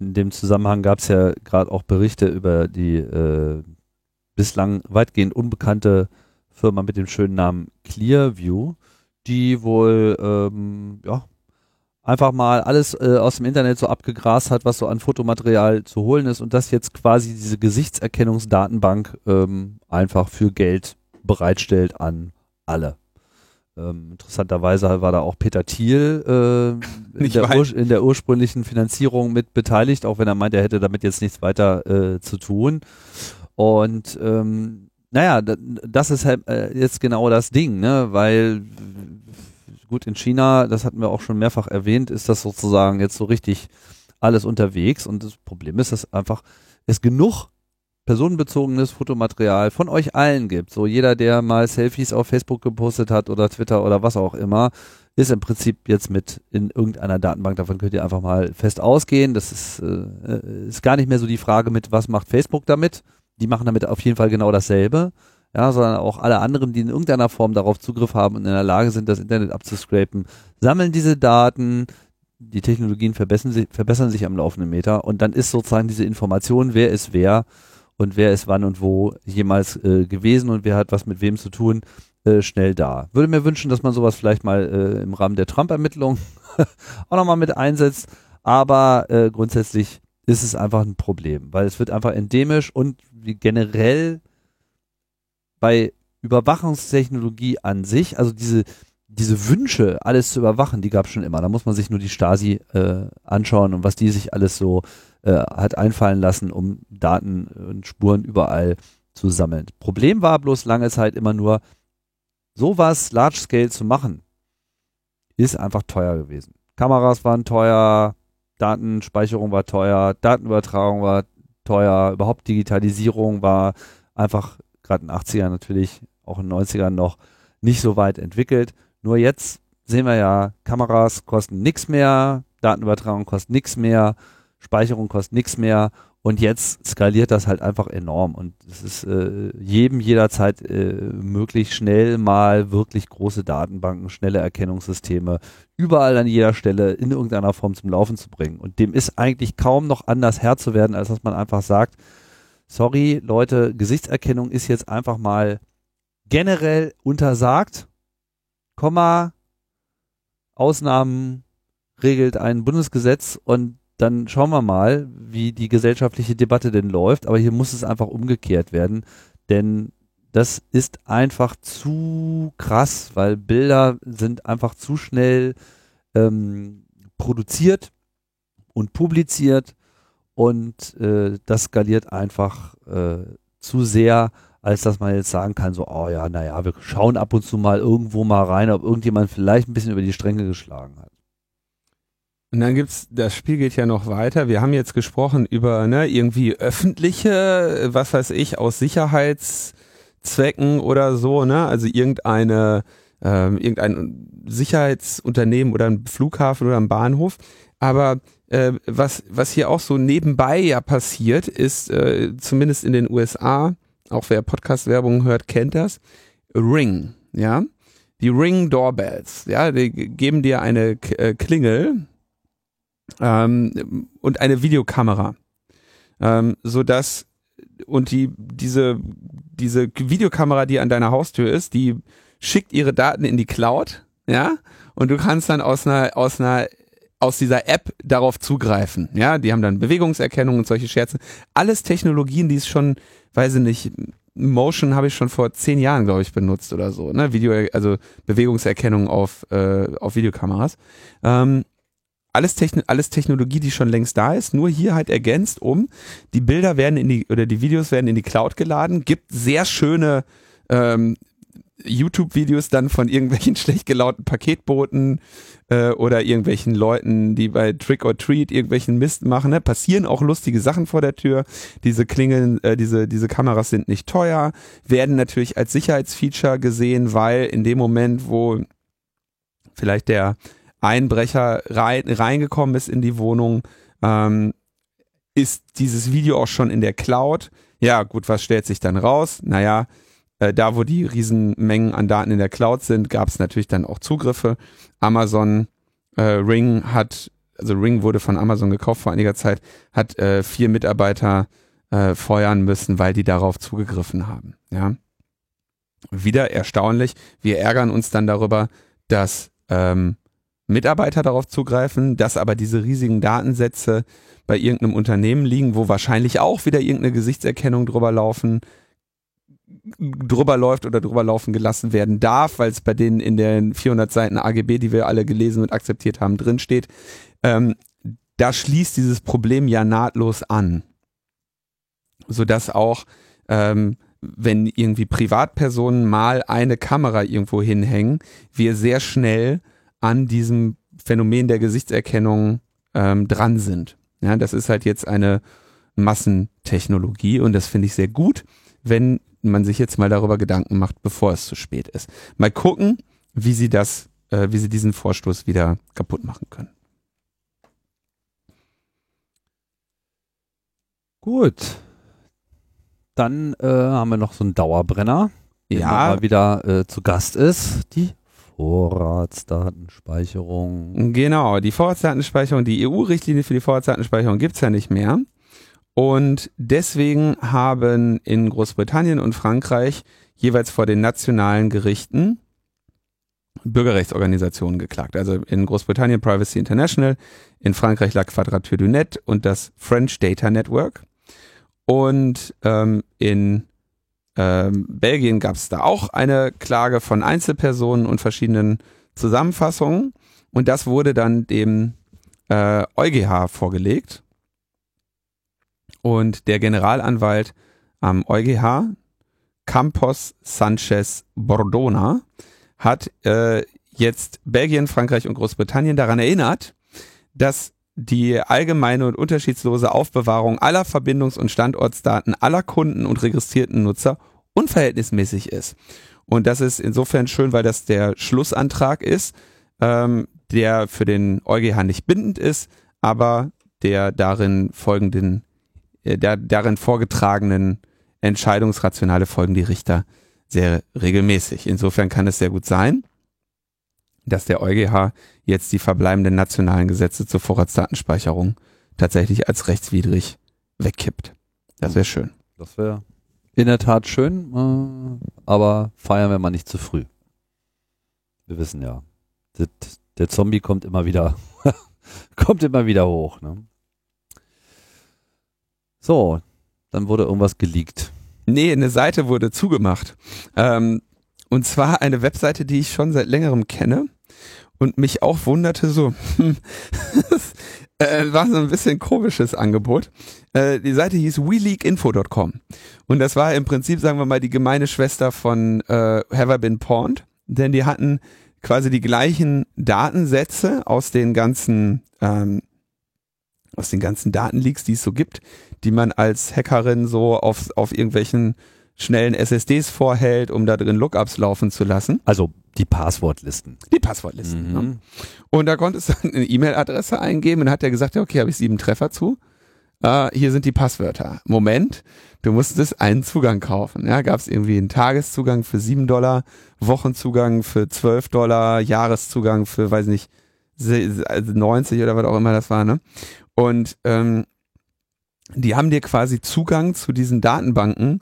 In dem Zusammenhang gab es ja gerade auch Berichte über die äh, bislang weitgehend unbekannte Firma mit dem schönen Namen Clearview, die wohl ähm, ja, einfach mal alles äh, aus dem Internet so abgegrast hat, was so an Fotomaterial zu holen ist und das jetzt quasi diese Gesichtserkennungsdatenbank ähm, einfach für Geld bereitstellt an alle. Ähm, interessanterweise war da auch Peter Thiel äh, in, der in, der ursprünglichen Finanzierung mit beteiligt, auch wenn er meint, er hätte damit jetzt nichts weiter äh, zu tun. Und ähm, naja, das ist halt äh, jetzt genau das Ding, ne? weil Gut, in China, das hatten wir auch schon mehrfach erwähnt, ist das sozusagen jetzt so richtig alles unterwegs und das Problem ist, dass einfach es genug personenbezogenes Fotomaterial von euch allen gibt. So jeder, der mal Selfies auf Facebook gepostet hat oder Twitter oder was auch immer, ist im Prinzip jetzt mit in irgendeiner Datenbank. Davon könnt ihr einfach mal fest ausgehen. Das ist, äh, ist gar nicht mehr so die Frage mit, was macht Facebook damit. Die machen damit auf jeden Fall genau dasselbe ja, sondern auch alle anderen, die in irgendeiner Form darauf Zugriff haben und in der Lage sind, das Internet abzuscrapen, sammeln diese Daten, die Technologien verbessern sich, verbessern sich am laufenden Meter. Und dann ist sozusagen diese Information, wer ist wer und wer ist wann und wo jemals äh, gewesen und wer hat was mit wem zu tun, äh, schnell da. Würde mir wünschen, dass man sowas vielleicht mal äh, im Rahmen der Trump-Ermittlungen auch nochmal mit einsetzt, aber äh, grundsätzlich ist es einfach ein Problem, weil es wird einfach endemisch und generell bei Überwachungstechnologie an sich, also diese, diese Wünsche, alles zu überwachen, die gab es schon immer. Da muss man sich nur die Stasi äh, anschauen und was die sich alles so äh, hat einfallen lassen, um Daten und Spuren überall zu sammeln. Problem war bloß lange Zeit immer nur, sowas Large Scale zu machen, ist einfach teuer gewesen. Kameras waren teuer, Datenspeicherung war teuer, Datenübertragung war teuer, überhaupt Digitalisierung war einfach gerade in den 80ern natürlich, auch in den 90ern noch nicht so weit entwickelt. Nur jetzt sehen wir ja, Kameras kosten nichts mehr, Datenübertragung kostet nichts mehr, Speicherung kostet nichts mehr und jetzt skaliert das halt einfach enorm und es ist äh, jedem jederzeit äh, möglich, schnell mal wirklich große Datenbanken, schnelle Erkennungssysteme überall an jeder Stelle in irgendeiner Form zum Laufen zu bringen. Und dem ist eigentlich kaum noch anders Herr zu werden, als dass man einfach sagt, sorry Leute, Gesichtserkennung ist jetzt einfach mal generell untersagt, Komma, Ausnahmen regelt ein Bundesgesetz und dann schauen wir mal, wie die gesellschaftliche Debatte denn läuft. Aber hier muss es einfach umgekehrt werden, denn das ist einfach zu krass, weil Bilder sind einfach zu schnell ähm, produziert und publiziert und äh, das skaliert einfach äh, zu sehr, als dass man jetzt sagen kann, so, oh ja, naja, wir schauen ab und zu mal irgendwo mal rein, ob irgendjemand vielleicht ein bisschen über die Stränge geschlagen hat. Und dann gibt's, das Spiel geht ja noch weiter. Wir haben jetzt gesprochen über ne, irgendwie öffentliche, was weiß ich, aus Sicherheitszwecken oder so, ne? Also irgendeine, ähm, irgendein Sicherheitsunternehmen oder ein Flughafen oder ein Bahnhof. Aber äh, was, was hier auch so nebenbei ja passiert, ist, äh, zumindest in den USA, auch wer Podcast-Werbung hört, kennt das, Ring, ja. Die Ring Doorbells, ja, die geben dir eine K äh, Klingel, ähm, und eine Videokamera, ähm, so dass und die diese diese Videokamera, die an deiner Haustür ist, die schickt ihre Daten in die Cloud, ja, und du kannst dann aus einer aus einer aus dieser App darauf zugreifen. Ja, die haben dann Bewegungserkennung und solche Scherze. Alles Technologien, die es schon, weiß ich nicht, Motion habe ich schon vor zehn Jahren, glaube ich, benutzt oder so. Ne? Video, also Bewegungserkennung auf, äh, auf Videokameras. Ähm, alles, Techn alles Technologie, die schon längst da ist, nur hier halt ergänzt um. Die Bilder werden in die, oder die Videos werden in die Cloud geladen, gibt sehr schöne ähm, YouTube-Videos dann von irgendwelchen schlecht gelauten Paketboten äh, oder irgendwelchen Leuten, die bei Trick or Treat irgendwelchen Mist machen. Ne? Passieren auch lustige Sachen vor der Tür. Diese Klingeln, äh, diese, diese Kameras sind nicht teuer, werden natürlich als Sicherheitsfeature gesehen, weil in dem Moment, wo vielleicht der Einbrecher rein, reingekommen ist in die Wohnung, ähm, ist dieses Video auch schon in der Cloud. Ja, gut, was stellt sich dann raus? Naja, äh, da wo die Riesenmengen an Daten in der Cloud sind, gab es natürlich dann auch Zugriffe. Amazon äh, Ring hat, also Ring wurde von Amazon gekauft vor einiger Zeit, hat äh, vier Mitarbeiter äh, feuern müssen, weil die darauf zugegriffen haben. Ja. Wieder erstaunlich. Wir ärgern uns dann darüber, dass ähm, Mitarbeiter darauf zugreifen, dass aber diese riesigen Datensätze bei irgendeinem Unternehmen liegen, wo wahrscheinlich auch wieder irgendeine Gesichtserkennung drüber laufen, drüber läuft oder drüber laufen gelassen werden darf, weil es bei denen in den 400 Seiten AGB, die wir alle gelesen und akzeptiert haben, drinsteht. Ähm, da schließt dieses Problem ja nahtlos an, sodass auch ähm, wenn irgendwie Privatpersonen mal eine Kamera irgendwo hinhängen, wir sehr schnell an diesem Phänomen der Gesichtserkennung ähm, dran sind. Ja, das ist halt jetzt eine Massentechnologie und das finde ich sehr gut, wenn man sich jetzt mal darüber Gedanken macht, bevor es zu spät ist. Mal gucken, wie sie das, äh, wie sie diesen Vorstoß wieder kaputt machen können. Gut. Dann äh, haben wir noch so einen Dauerbrenner, der ja. mal wieder äh, zu Gast ist. Die Vorratsdatenspeicherung. Genau, die Vorratsdatenspeicherung, die EU-Richtlinie für die Vorratsdatenspeicherung gibt es ja nicht mehr. Und deswegen haben in Großbritannien und Frankreich jeweils vor den nationalen Gerichten Bürgerrechtsorganisationen geklagt. Also in Großbritannien Privacy International, in Frankreich La Quadrature du Net und das French Data Network. Und ähm, in ähm, Belgien gab es da auch eine Klage von Einzelpersonen und verschiedenen Zusammenfassungen und das wurde dann dem äh, EuGH vorgelegt und der Generalanwalt am EuGH, Campos Sanchez Bordona, hat äh, jetzt Belgien, Frankreich und Großbritannien daran erinnert, dass die allgemeine und unterschiedslose Aufbewahrung aller Verbindungs- und Standortsdaten aller Kunden und registrierten Nutzer unverhältnismäßig ist. Und das ist insofern schön, weil das der Schlussantrag ist, ähm, der für den EuGH nicht bindend ist, aber der darin folgenden, der darin vorgetragenen Entscheidungsrationale folgen die Richter sehr regelmäßig. Insofern kann es sehr gut sein, dass der EuGH jetzt die verbleibenden nationalen Gesetze zur Vorratsdatenspeicherung tatsächlich als rechtswidrig wegkippt. Das wäre schön. Das wäre in der Tat schön, äh, aber feiern wir mal nicht zu früh. Wir wissen ja, der Zombie kommt immer wieder, kommt immer wieder hoch. Ne? So, dann wurde irgendwas geleakt. Nee, eine Seite wurde zugemacht. Ähm, und zwar eine Webseite, die ich schon seit längerem kenne und mich auch wunderte so, äh, war so ein bisschen komisches Angebot. Äh, die Seite hieß WeLeakInfo.com und das war im Prinzip, sagen wir mal, die gemeine Schwester von äh, Have I Been Pawned, denn die hatten quasi die gleichen Datensätze aus den ganzen ähm, aus den ganzen Datenleaks, die es so gibt, die man als Hackerin so auf, auf irgendwelchen schnellen SSDs vorhält, um da drin Lookups laufen zu lassen. Also die Passwortlisten. Die Passwortlisten. Mhm. Ne? Und da konntest du eine E-Mail-Adresse eingeben und hat er gesagt, okay, habe ich sieben Treffer zu. Uh, hier sind die Passwörter. Moment, du musstest einen Zugang kaufen. Ja, gab es irgendwie einen Tageszugang für sieben Dollar, Wochenzugang für zwölf Dollar, Jahreszugang für, weiß nicht, 90 oder was auch immer das war. Ne? Und ähm, die haben dir quasi Zugang zu diesen Datenbanken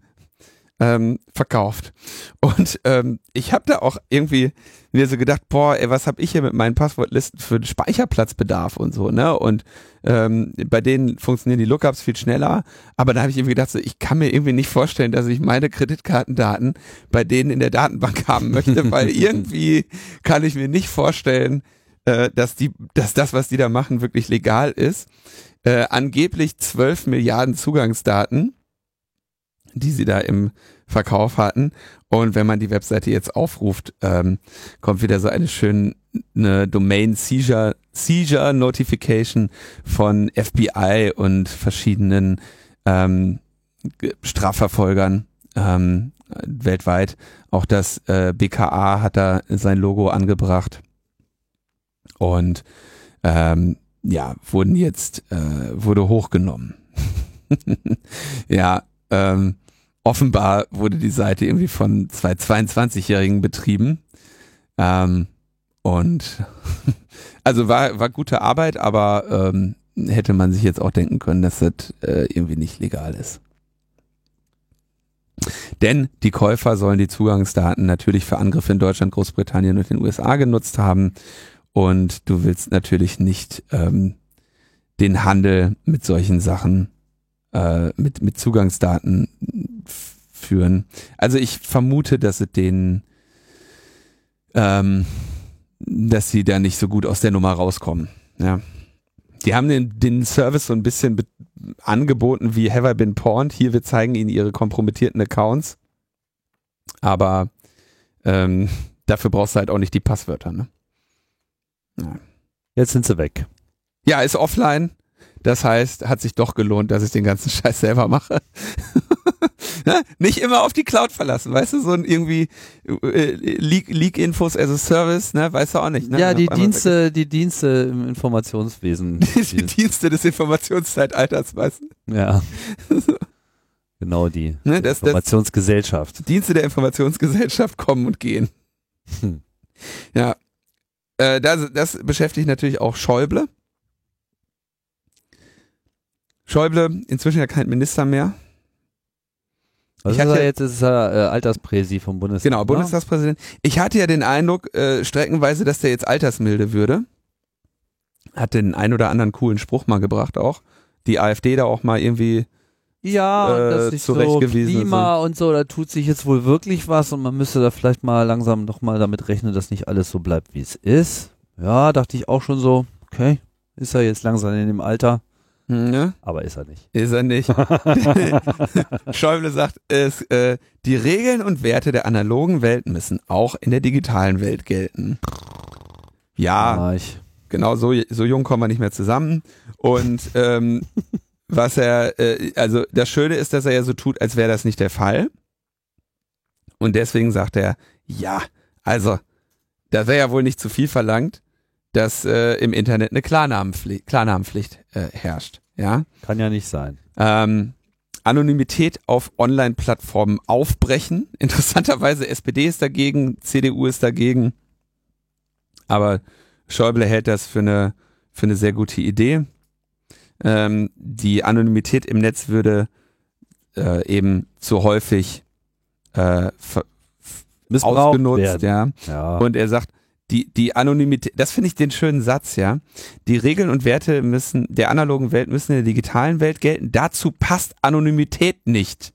ähm, verkauft. Und ähm, ich habe da auch irgendwie mir so gedacht, boah, ey, was habe ich hier mit meinen Passwortlisten für Speicherplatzbedarf und so, ne? Und ähm, bei denen funktionieren die Lookups viel schneller. Aber da habe ich irgendwie gedacht, so, ich kann mir irgendwie nicht vorstellen, dass ich meine Kreditkartendaten bei denen in der Datenbank haben möchte, weil irgendwie kann ich mir nicht vorstellen, äh, dass die, dass das, was die da machen, wirklich legal ist. Äh, angeblich 12 Milliarden Zugangsdaten, die sie da im Verkauf hatten. Und wenn man die Webseite jetzt aufruft, ähm, kommt wieder so eine schöne Domain Seizure, Seizure Notification von FBI und verschiedenen ähm, Strafverfolgern ähm, weltweit. Auch das äh, BKA hat da sein Logo angebracht und ähm, ja, wurden jetzt, äh, wurde hochgenommen. ja, ähm, offenbar wurde die Seite irgendwie von zwei 22-Jährigen betrieben. Ähm, und also war, war gute Arbeit, aber ähm, hätte man sich jetzt auch denken können, dass das äh, irgendwie nicht legal ist. Denn die Käufer sollen die Zugangsdaten natürlich für Angriffe in Deutschland, Großbritannien und den USA genutzt haben und du willst natürlich nicht ähm, den Handel mit solchen Sachen, äh, mit, mit Zugangsdaten führen. Also ich vermute, dass es denen, ähm, dass sie da nicht so gut aus der Nummer rauskommen. Ja. Die haben den, den Service so ein bisschen angeboten wie Have I Been Porned? Hier, wir zeigen ihnen ihre kompromittierten Accounts. Aber ähm, dafür brauchst du halt auch nicht die Passwörter, ne? Jetzt sind sie weg. Ja, ist offline. Das heißt, hat sich doch gelohnt, dass ich den ganzen Scheiß selber mache. Ne? Nicht immer auf die Cloud verlassen, weißt du, so ein irgendwie äh, Leak-Infos as a Service, ne, weißt du auch nicht. Ne? Ja, die Dienste, die Dienste im Informationswesen. Die, die Dienste des Informationszeitalters, weißt du? Ja. genau die. Ne, das, Informationsgesellschaft. Das, Dienste der Informationsgesellschaft kommen und gehen. Hm. Ja, äh, das, das beschäftigt natürlich auch Schäuble. Schäuble, inzwischen ja kein Minister mehr. Was ich ist er jetzt? Ist er äh, Alterspräsi vom Bundestag. Genau, Bundestagspräsident. Ich hatte ja den Eindruck, äh, streckenweise, dass der jetzt altersmilde würde. Hat den ein oder anderen coolen Spruch mal gebracht auch. Die AfD da auch mal irgendwie ja, äh, das ist so Klima sind. und so, da tut sich jetzt wohl wirklich was und man müsste da vielleicht mal langsam nochmal damit rechnen, dass nicht alles so bleibt, wie es ist. Ja, dachte ich auch schon so, okay, ist er jetzt langsam in dem Alter. Hm, ne? Aber ist er nicht. Ist er nicht. Schäuble sagt, es, äh, die Regeln und Werte der analogen Welt müssen auch in der digitalen Welt gelten. Ja, ja genau so, so jung kommen wir nicht mehr zusammen. Und ähm, was er, äh, also das Schöne ist, dass er ja so tut, als wäre das nicht der Fall. Und deswegen sagt er, ja, also, das wäre ja wohl nicht zu viel verlangt, dass äh, im Internet eine Klarnamenpflicht, Klarnamenpflicht äh, herrscht. Ja? Kann ja nicht sein. Ähm, Anonymität auf Online-Plattformen aufbrechen. Interessanterweise SPD ist dagegen, CDU ist dagegen. Aber Schäuble hält das für eine, für eine sehr gute Idee. Ähm, die Anonymität im Netz würde äh, eben zu häufig äh, ausgenutzt, werden. ja. ja. Und er sagt, die, die Anonymität, das finde ich den schönen Satz, ja. Die Regeln und Werte müssen, der analogen Welt müssen in der digitalen Welt gelten. Dazu passt Anonymität nicht.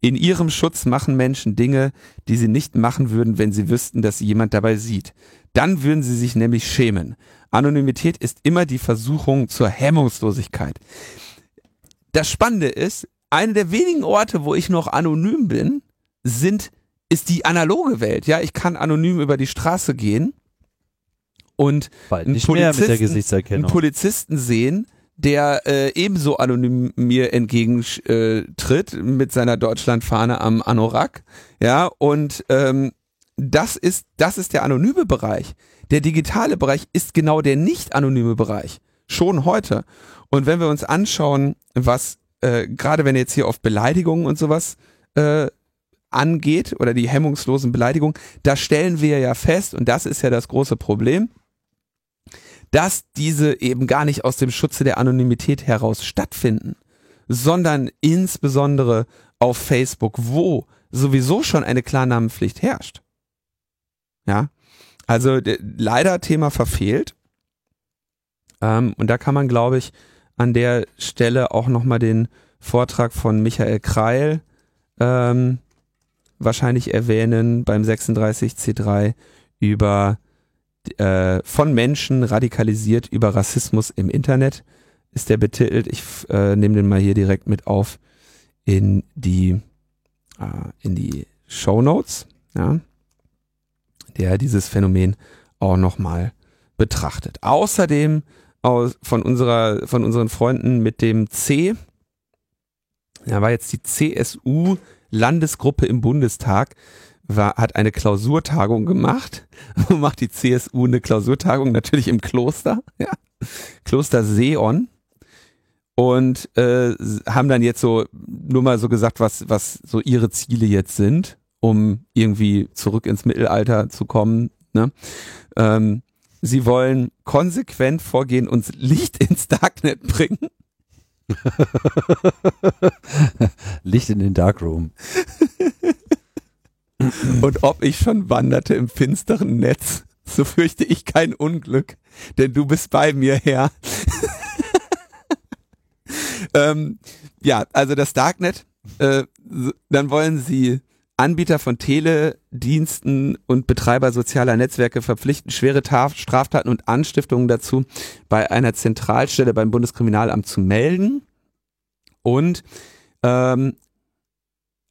In ihrem Schutz machen Menschen Dinge, die sie nicht machen würden, wenn sie wüssten, dass sie jemand dabei sieht. Dann würden sie sich nämlich schämen. Anonymität ist immer die Versuchung zur Hemmungslosigkeit. Das Spannende ist, eine der wenigen Orte, wo ich noch anonym bin, sind ist die analoge Welt. Ja, ich kann anonym über die Straße gehen und einen, Polizisten, einen Polizisten sehen, der äh, ebenso anonym mir entgegentritt äh, mit seiner Deutschlandfahne am Anorak. Ja, und ähm, das ist, das ist der anonyme Bereich. Der digitale Bereich ist genau der nicht anonyme Bereich. Schon heute. Und wenn wir uns anschauen, was, äh, gerade wenn jetzt hier auf Beleidigungen und sowas äh, angeht oder die hemmungslosen Beleidigungen, da stellen wir ja fest, und das ist ja das große Problem, dass diese eben gar nicht aus dem Schutze der Anonymität heraus stattfinden, sondern insbesondere auf Facebook, wo sowieso schon eine Klarnamenpflicht herrscht. Ja, also leider Thema verfehlt. Ähm, und da kann man, glaube ich, an der Stelle auch nochmal den Vortrag von Michael Kreil ähm, wahrscheinlich erwähnen beim 36C3 über äh, von Menschen radikalisiert über Rassismus im Internet ist der betitelt. Ich äh, nehme den mal hier direkt mit auf in die äh, in die Show Notes, ja, der dieses Phänomen auch nochmal betrachtet. Außerdem aus, von unserer von unseren Freunden mit dem C, ja, war jetzt die CSU Landesgruppe im Bundestag war, hat eine Klausurtagung gemacht. Wo macht die CSU eine Klausurtagung? Natürlich im Kloster, ja. Kloster Seon. Und äh, haben dann jetzt so nur mal so gesagt, was, was so ihre Ziele jetzt sind, um irgendwie zurück ins Mittelalter zu kommen. Ne? Ähm, sie wollen konsequent vorgehen, uns Licht ins Darknet bringen. Licht in den Darkroom. Und ob ich schon wanderte im finsteren Netz, so fürchte ich kein Unglück, denn du bist bei mir, Herr. ähm, ja, also das Darknet, äh, dann wollen sie Anbieter von Telediensten und Betreiber sozialer Netzwerke verpflichten, schwere Straftaten und Anstiftungen dazu bei einer Zentralstelle beim Bundeskriminalamt zu melden. Und ähm,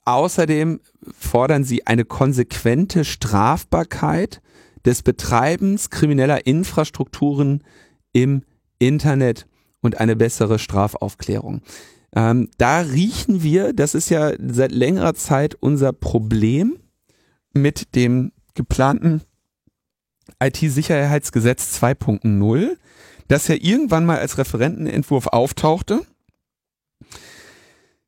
außerdem fordern sie eine konsequente Strafbarkeit des Betreibens krimineller Infrastrukturen im Internet und eine bessere Strafaufklärung. Ähm, da riechen wir, das ist ja seit längerer Zeit unser Problem mit dem geplanten IT-Sicherheitsgesetz 2.0, das ja irgendwann mal als Referentenentwurf auftauchte.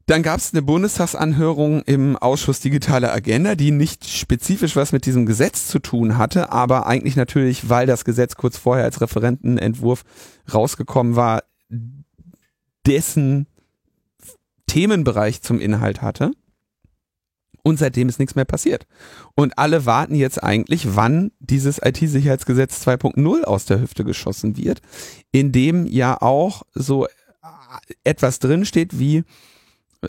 Dann gab es eine Bundestagsanhörung im Ausschuss Digitale Agenda, die nicht spezifisch was mit diesem Gesetz zu tun hatte, aber eigentlich natürlich, weil das Gesetz kurz vorher als Referentenentwurf rausgekommen war, dessen Themenbereich zum Inhalt hatte. Und seitdem ist nichts mehr passiert. Und alle warten jetzt eigentlich, wann dieses IT-Sicherheitsgesetz 2.0 aus der Hüfte geschossen wird, in dem ja auch so etwas drinsteht wie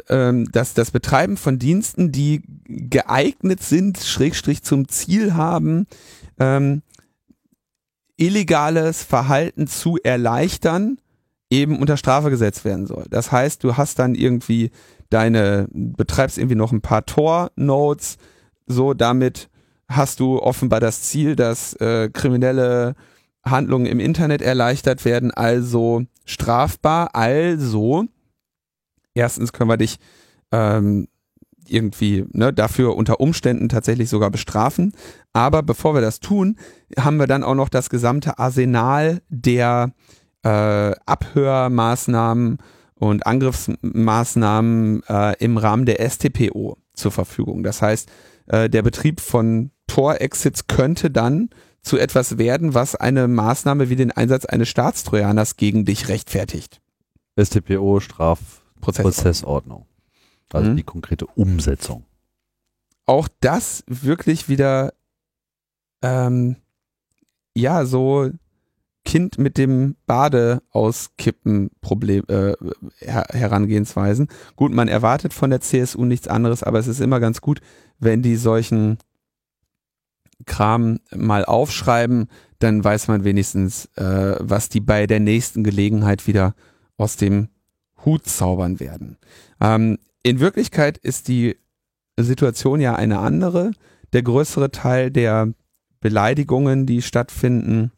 ähm, dass das Betreiben von Diensten, die geeignet sind, Schrägstrich zum Ziel haben, ähm, illegales Verhalten zu erleichtern, eben unter Strafe gesetzt werden soll. Das heißt, du hast dann irgendwie deine, betreibst irgendwie noch ein paar Tor-Nodes, so damit hast du offenbar das Ziel, dass äh, kriminelle Handlungen im Internet erleichtert werden, also strafbar, also erstens können wir dich ähm, irgendwie ne, dafür unter Umständen tatsächlich sogar bestrafen. Aber bevor wir das tun, haben wir dann auch noch das gesamte Arsenal der äh, Abhörmaßnahmen und Angriffsmaßnahmen äh, im Rahmen der STPO zur Verfügung. Das heißt, äh, der Betrieb von Tor-Exits könnte dann zu etwas werden, was eine Maßnahme wie den Einsatz eines Staatstrojaners gegen dich rechtfertigt. STPO, Strafprozessordnung. Also mhm. die konkrete Umsetzung. Auch das wirklich wieder, ähm, ja, so Kind mit dem Bade auskippen Problem äh, her Herangehensweisen. Gut, man erwartet von der CSU nichts anderes, aber es ist immer ganz gut, wenn die solchen Kram mal aufschreiben, dann weiß man wenigstens, äh, was die bei der nächsten Gelegenheit wieder aus dem Hut zaubern werden. Ähm, in Wirklichkeit ist die Situation ja eine andere. Der größere Teil der Beleidigungen, die stattfinden,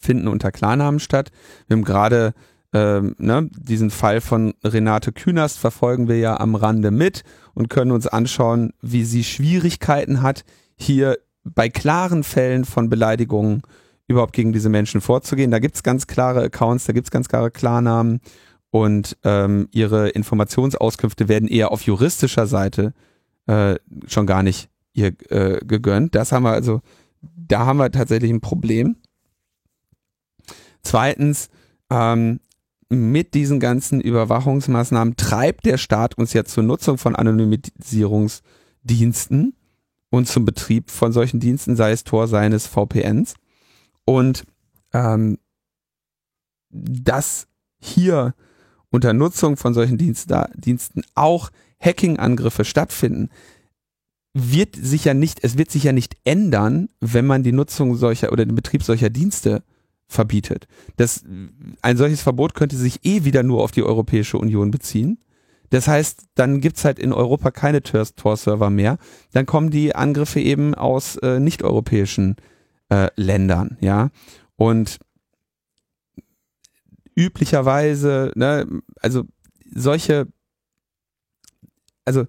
finden unter Klarnamen statt. Wir haben gerade ähm, ne, diesen Fall von Renate Künast verfolgen wir ja am Rande mit und können uns anschauen, wie sie Schwierigkeiten hat, hier bei klaren Fällen von Beleidigungen überhaupt gegen diese Menschen vorzugehen. Da gibt's ganz klare Accounts, da gibt's ganz klare Klarnamen und ähm, ihre Informationsauskünfte werden eher auf juristischer Seite äh, schon gar nicht ihr äh, gegönnt. Das haben wir also, da haben wir tatsächlich ein Problem. Zweitens, ähm, mit diesen ganzen Überwachungsmaßnahmen treibt der Staat uns ja zur Nutzung von Anonymisierungsdiensten und zum Betrieb von solchen Diensten, sei es Tor seines VPNs. Und ähm, dass hier unter Nutzung von solchen Diensten auch Hacking-Angriffe stattfinden, wird sich ja nicht, es wird sich ja nicht ändern, wenn man die Nutzung solcher oder den Betrieb solcher Dienste verbietet. Das, ein solches Verbot könnte sich eh wieder nur auf die Europäische Union beziehen. Das heißt, dann gibt's halt in Europa keine Tor-Server mehr. Dann kommen die Angriffe eben aus äh, nicht-europäischen äh, Ländern, ja. Und üblicherweise, ne, also solche, also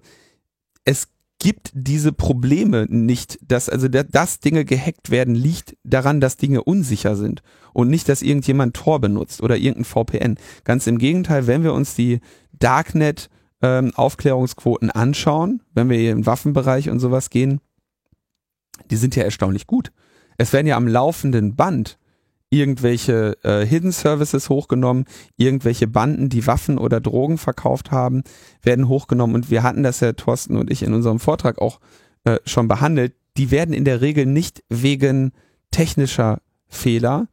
es gibt diese Probleme nicht, dass also dass Dinge gehackt werden, liegt daran, dass Dinge unsicher sind und nicht, dass irgendjemand Tor benutzt oder irgendein VPN. Ganz im Gegenteil, wenn wir uns die Darknet ähm, Aufklärungsquoten anschauen, wenn wir hier im Waffenbereich und sowas gehen, die sind ja erstaunlich gut. Es werden ja am laufenden Band irgendwelche äh, Hidden Services hochgenommen, irgendwelche Banden, die Waffen oder Drogen verkauft haben, werden hochgenommen und wir hatten das ja Thorsten und ich in unserem Vortrag auch äh, schon behandelt. Die werden in der Regel nicht wegen technischer Fehler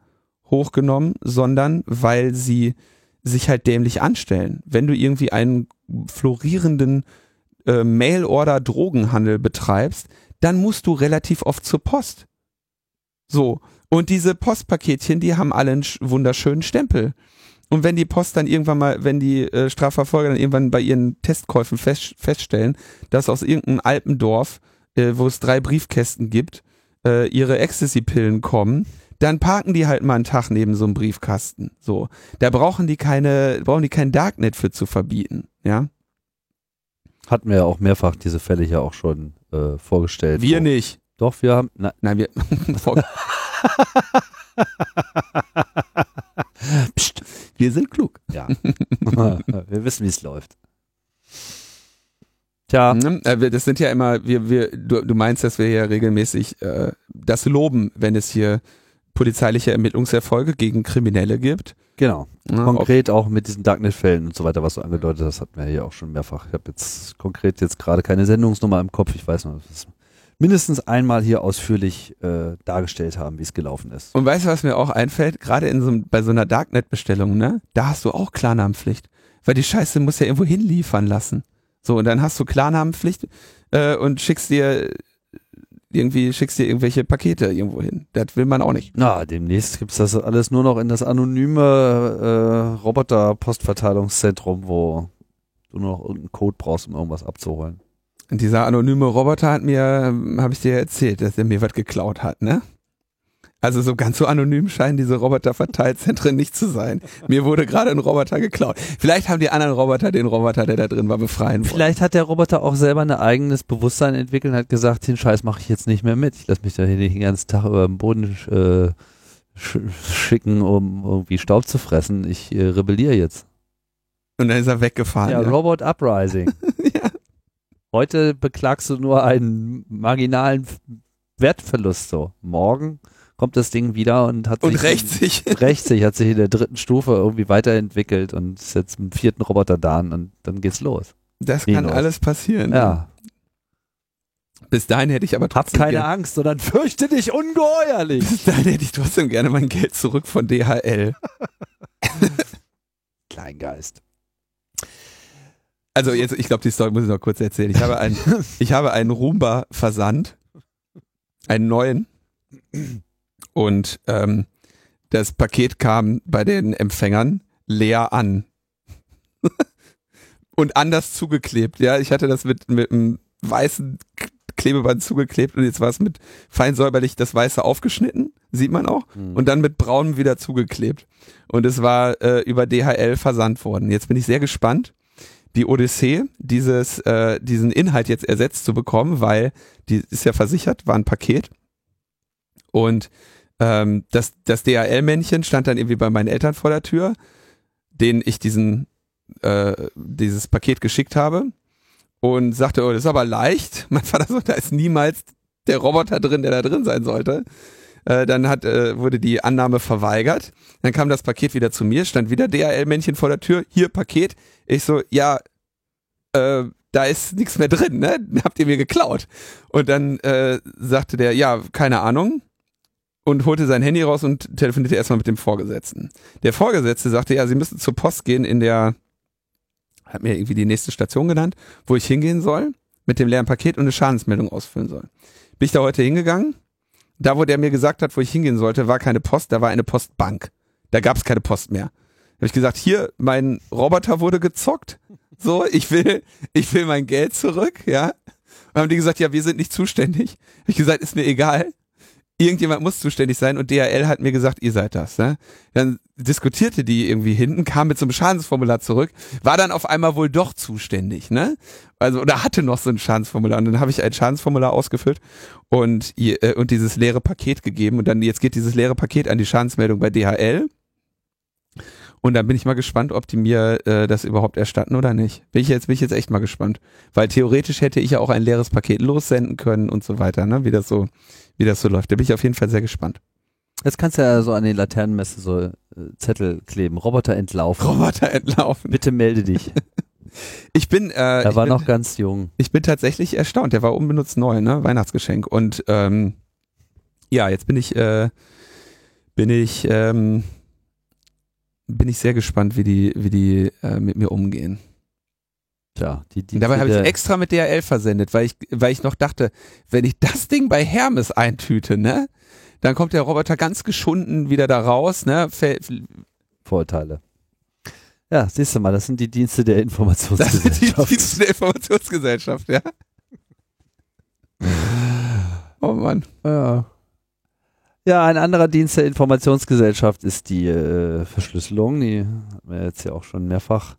hochgenommen, sondern weil sie sich halt dämlich anstellen. Wenn du irgendwie einen florierenden äh, Mail-Order-Drogenhandel betreibst, dann musst du relativ oft zur Post. So, und diese Postpaketchen, die haben alle einen wunderschönen Stempel. Und wenn die Post dann irgendwann mal, wenn die äh, Strafverfolger dann irgendwann bei ihren Testkäufen fest, feststellen, dass aus irgendeinem Alpendorf, äh, wo es drei Briefkästen gibt, äh, ihre Ecstasy-Pillen kommen, dann parken die halt mal einen Tag neben so einem Briefkasten. So, da brauchen die keine, brauchen die kein Darknet für zu verbieten, ja. Hatten wir ja auch mehrfach diese Fälle hier auch schon äh, vorgestellt. Wir nicht. Doch, wir haben. Na, Nein, wir. Psst, wir sind klug. Ja. wir wissen, wie es läuft. Tja. Mhm, äh, das sind ja immer, wir, wir, du, du meinst, dass wir ja regelmäßig äh, das loben, wenn es hier polizeiliche Ermittlungserfolge gegen Kriminelle gibt. Genau. Ja, konkret auch mit diesen Darknet-Fällen und so weiter, was du angedeutet hast, hatten wir hier auch schon mehrfach. Ich habe jetzt konkret jetzt gerade keine Sendungsnummer im Kopf. Ich weiß noch, das ist mindestens einmal hier ausführlich äh, dargestellt haben, wie es gelaufen ist. Und weißt du, was mir auch einfällt? Gerade in so, bei so einer Darknet-Bestellung, ne? Da hast du auch Klarnamenpflicht. Weil die Scheiße muss ja irgendwo hinliefern lassen. So, und dann hast du Klarnamenpflicht äh, und schickst dir irgendwie, schickst dir irgendwelche Pakete irgendwo hin. Das will man auch nicht. Na, demnächst gibt's das alles nur noch in das anonyme äh, Roboter-Postverteilungszentrum, wo du nur noch irgendeinen Code brauchst, um irgendwas abzuholen. Und dieser anonyme Roboter hat mir, habe ich dir erzählt, dass er mir was geklaut hat, ne? Also so ganz so anonym scheinen diese Roboter-Verteilzentren nicht zu sein. Mir wurde gerade ein Roboter geklaut. Vielleicht haben die anderen Roboter den Roboter, der da drin war, befreien wollen. Vielleicht hat der Roboter auch selber ein eigenes Bewusstsein entwickelt und hat gesagt, den Scheiß mache ich jetzt nicht mehr mit. Ich lasse mich da hier den ganzen Tag über den Boden äh, sch schicken, um irgendwie Staub zu fressen. Ich äh, rebelliere jetzt. Und dann ist er weggefahren. Ja, ja. Robot Uprising. Heute beklagst du nur einen marginalen Wertverlust so. Morgen kommt das Ding wieder und hat Und sich rächt sich. rächt sich, hat sich in der dritten Stufe irgendwie weiterentwickelt und ist jetzt im vierten Roboter da und dann geht's los. Das kann Minus. alles passieren. Ja. Bis dahin hätte ich aber Hab trotzdem keine gerne, Angst, sondern fürchte dich ungeheuerlich. bis dahin hätte ich trotzdem gerne mein Geld zurück von DHL. Kleingeist. Also jetzt, ich glaube, die Story muss ich noch kurz erzählen. Ich habe einen, ich habe einen Roomba versandt, einen neuen, und ähm, das Paket kam bei den Empfängern leer an und anders zugeklebt. Ja, ich hatte das mit mit einem weißen Klebeband zugeklebt und jetzt war es mit fein säuberlich das Weiße aufgeschnitten, sieht man auch, Mhm. und dann mit braunem wieder zugeklebt. Und es war äh, über DHL versandt worden. Jetzt bin ich sehr gespannt, die Odyssee, dieses, äh, diesen Inhalt jetzt ersetzt zu bekommen, weil die ist ja versichert, war ein Paket. Und ähm, das, das DHL-Männchen stand dann irgendwie bei meinen Eltern vor der Tür, denen ich diesen, äh, dieses Paket geschickt habe und sagte, oh, das ist aber leicht. Mein Vater so, da ist niemals der Roboter drin, der da drin sein sollte. Äh, dann hat, äh, wurde die Annahme verweigert. Dann kam das Paket wieder zu mir, stand wieder DHL-Männchen vor der Tür. Hier, Paket. Ich so, ja, äh, da ist nichts mehr drin, ne? Habt ihr mir geklaut. Und dann äh, sagte der, ja, keine Ahnung. Und holte sein Handy raus und telefonierte erstmal mit dem Vorgesetzten. Der Vorgesetzte sagte, ja, sie müssen zur Post gehen in der, hat mir irgendwie die nächste Station genannt, wo ich hingehen soll, mit dem leeren Paket und eine Schadensmeldung ausfüllen soll. Bin ich da heute hingegangen? Da, wo der mir gesagt hat, wo ich hingehen sollte, war keine Post, da war eine Postbank. Da gab es keine Post mehr. Da habe ich gesagt, hier, mein Roboter wurde gezockt. So, ich will, ich will mein Geld zurück, ja. Und haben die gesagt, ja, wir sind nicht zuständig. Habe ich gesagt, ist mir egal. Irgendjemand muss zuständig sein und DHL hat mir gesagt, ihr seid das. Ne? Dann diskutierte die irgendwie hinten, kam mit so einem Schadensformular zurück, war dann auf einmal wohl doch zuständig, ne? Also oder hatte noch so ein Schadensformular und dann habe ich ein Schadensformular ausgefüllt und äh, und dieses leere Paket gegeben und dann jetzt geht dieses leere Paket an die Schadensmeldung bei DHL und dann bin ich mal gespannt, ob die mir äh, das überhaupt erstatten oder nicht. Bin ich jetzt bin ich jetzt echt mal gespannt, weil theoretisch hätte ich ja auch ein leeres Paket lossenden können und so weiter, ne? Wie das so wie das so läuft. Da bin ich auf jeden Fall sehr gespannt. Jetzt kannst du ja so an den Laternenmesse so äh, Zettel kleben. Roboter entlaufen. Roboter entlaufen. Bitte melde dich. Ich bin, äh, Er war bin noch ganz jung. ich bin tatsächlich erstaunt. Der war unbenutzt neu, ne? Weihnachtsgeschenk. Und ähm, ja, jetzt bin ich, äh, bin ich, ähm, bin ich sehr gespannt, wie die, wie die äh, mit mir umgehen. Tja, die, die Und dabei habe ich extra mit DHL versendet, weil ich, weil ich noch dachte, wenn ich das Ding bei Hermes eintüte, ne, dann kommt der Roboter ganz geschunden wieder da raus, ne, Vorurteile. Ja, siehst du mal, das sind die Dienste der das ist die Informationsgesellschaft. Dienste der Informationsgesellschaft, ja. Oh Mann. ja. Ja, ein anderer Dienst der Informationsgesellschaft ist die äh, Verschlüsselung. Die haben wir jetzt ja auch schon mehrfach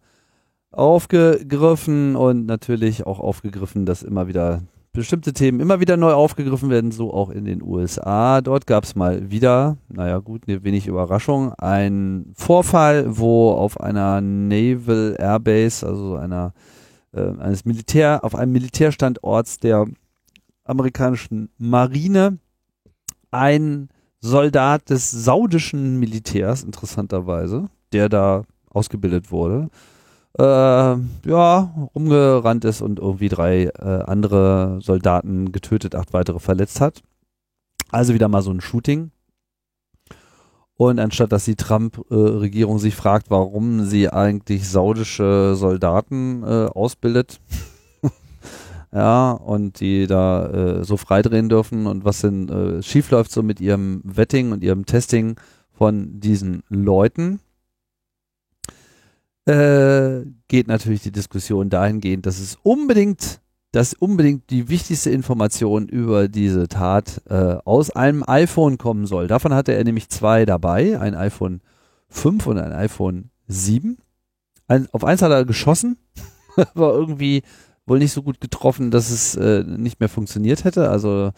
aufgegriffen und natürlich auch aufgegriffen, dass immer wieder bestimmte Themen immer wieder neu aufgegriffen werden, so auch in den USA. Dort gab es mal wieder, naja gut, ne, wenig Überraschung, ein Vorfall, wo auf einer Naval Airbase, also einer äh, eines Militär, auf einem Militärstandort der amerikanischen Marine, ein Soldat des saudischen Militärs, interessanterweise, der da ausgebildet wurde, äh, ja, rumgerannt ist und irgendwie drei äh, andere Soldaten getötet, acht weitere verletzt hat. Also wieder mal so ein Shooting. Und anstatt dass die Trump-Regierung sich fragt, warum sie eigentlich saudische Soldaten äh, ausbildet, ja, und die da äh, so freidrehen dürfen und was denn äh, schiefläuft so mit ihrem Vetting und ihrem Testing von diesen Leuten, äh, geht natürlich die Diskussion dahingehend, dass es unbedingt dass unbedingt die wichtigste Information über diese Tat äh, aus einem iPhone kommen soll. Davon hatte er nämlich zwei dabei, ein iPhone 5 und ein iPhone 7. Ein, auf eins hat er geschossen, war irgendwie wohl nicht so gut getroffen, dass es äh, nicht mehr funktioniert hätte. Also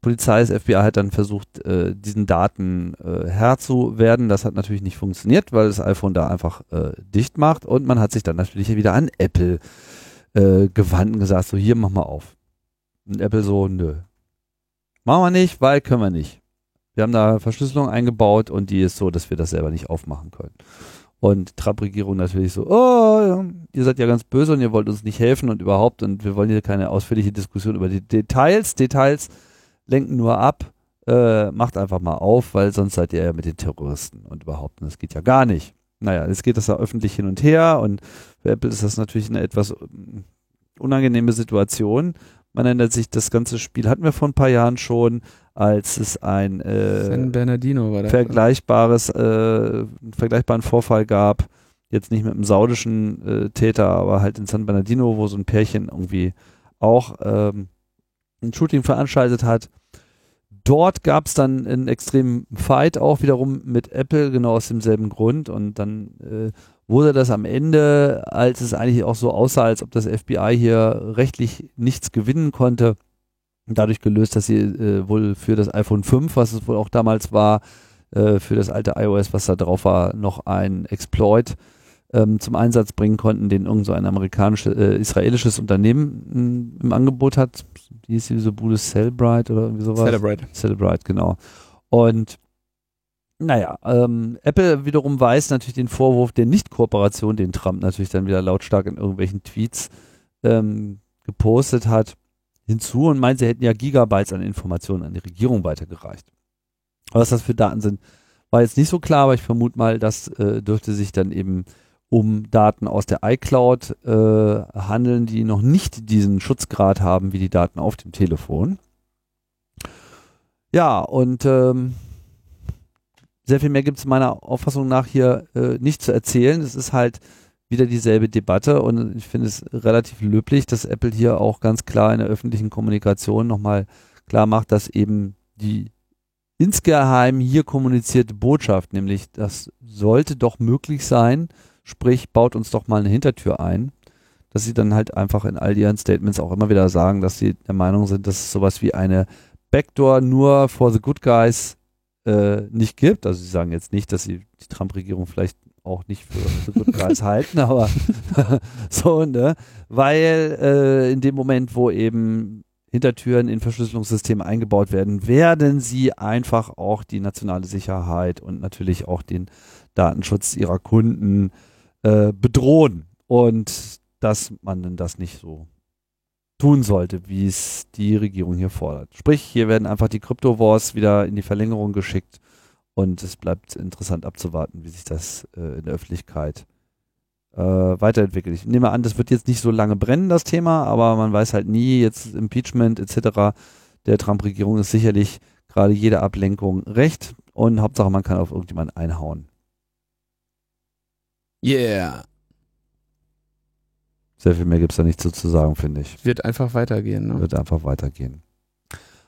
Polizei, das FBI hat dann versucht, äh, diesen Daten äh, Herr zu werden. Das hat natürlich nicht funktioniert, weil das iPhone da einfach äh, dicht macht und man hat sich dann natürlich wieder an Apple äh, gewandt und gesagt, so hier, mach mal auf. Und Apple so, nö. Machen wir nicht, weil können wir nicht. Wir haben da Verschlüsselung eingebaut und die ist so, dass wir das selber nicht aufmachen können. Und Trump-Regierung natürlich so, oh, ihr seid ja ganz böse und ihr wollt uns nicht helfen und überhaupt und wir wollen hier keine ausführliche Diskussion über die Details. Details lenken nur ab, äh, macht einfach mal auf, weil sonst seid ihr ja mit den Terroristen und überhaupt, und das geht ja gar nicht. Naja, jetzt geht das da öffentlich hin und her und für Apple ist das natürlich eine etwas mm, unangenehme Situation. Man erinnert sich, das ganze Spiel hatten wir vor ein paar Jahren schon, als es ein äh, vergleichbares, äh, vergleichbaren Vorfall gab. Jetzt nicht mit einem saudischen äh, Täter, aber halt in San Bernardino, wo so ein Pärchen irgendwie auch ähm, ein Shooting veranstaltet hat. Dort gab es dann einen extremen Fight auch wiederum mit Apple, genau aus demselben Grund. Und dann äh, wurde das am Ende, als es eigentlich auch so aussah, als ob das FBI hier rechtlich nichts gewinnen konnte, dadurch gelöst, dass sie äh, wohl für das iPhone 5, was es wohl auch damals war, äh, für das alte iOS, was da drauf war, noch ein Exploit ähm, zum Einsatz bringen konnten, den irgend so ein amerikanisches, äh, israelisches Unternehmen m, im Angebot hat. Wie hieß diese Bude? Cellbrite oder irgendwie sowas? Celebrate. Celebrite, genau. Und naja, ähm, Apple wiederum weiß natürlich den Vorwurf der Nicht-Kooperation, den Trump natürlich dann wieder lautstark in irgendwelchen Tweets ähm, gepostet hat hinzu und meint, sie hätten ja Gigabytes an Informationen an die Regierung weitergereicht. Was das für Daten sind, war jetzt nicht so klar, aber ich vermute mal, das äh, dürfte sich dann eben um Daten aus der iCloud äh, handeln, die noch nicht diesen Schutzgrad haben wie die Daten auf dem Telefon. Ja, und ähm, sehr viel mehr gibt es meiner Auffassung nach hier äh, nicht zu erzählen. Es ist halt wieder dieselbe Debatte und ich finde es relativ löblich, dass Apple hier auch ganz klar in der öffentlichen Kommunikation nochmal klar macht, dass eben die insgeheim hier kommunizierte Botschaft, nämlich das sollte doch möglich sein, sprich baut uns doch mal eine Hintertür ein, dass sie dann halt einfach in all ihren Statements auch immer wieder sagen, dass sie der Meinung sind, dass es sowas wie eine Backdoor nur for the good guys äh, nicht gibt. Also sie sagen jetzt nicht, dass sie die Trump-Regierung vielleicht auch nicht für, für guten Preis halten, aber so, ne? Weil äh, in dem Moment, wo eben Hintertüren in Verschlüsselungssysteme eingebaut werden, werden sie einfach auch die nationale Sicherheit und natürlich auch den Datenschutz ihrer Kunden äh, bedrohen. Und dass man denn das nicht so tun sollte, wie es die Regierung hier fordert. Sprich, hier werden einfach die Crypto-Wars wieder in die Verlängerung geschickt und es bleibt interessant abzuwarten, wie sich das äh, in der Öffentlichkeit äh, weiterentwickelt. Ich nehme an, das wird jetzt nicht so lange brennen, das Thema, aber man weiß halt nie, jetzt Impeachment etc. der Trump-Regierung ist sicherlich gerade jede Ablenkung recht und Hauptsache man kann auf irgendjemanden einhauen. Yeah. Sehr viel mehr gibt es da nicht so zu sagen, finde ich. Wird einfach weitergehen. Ne? Wird einfach weitergehen.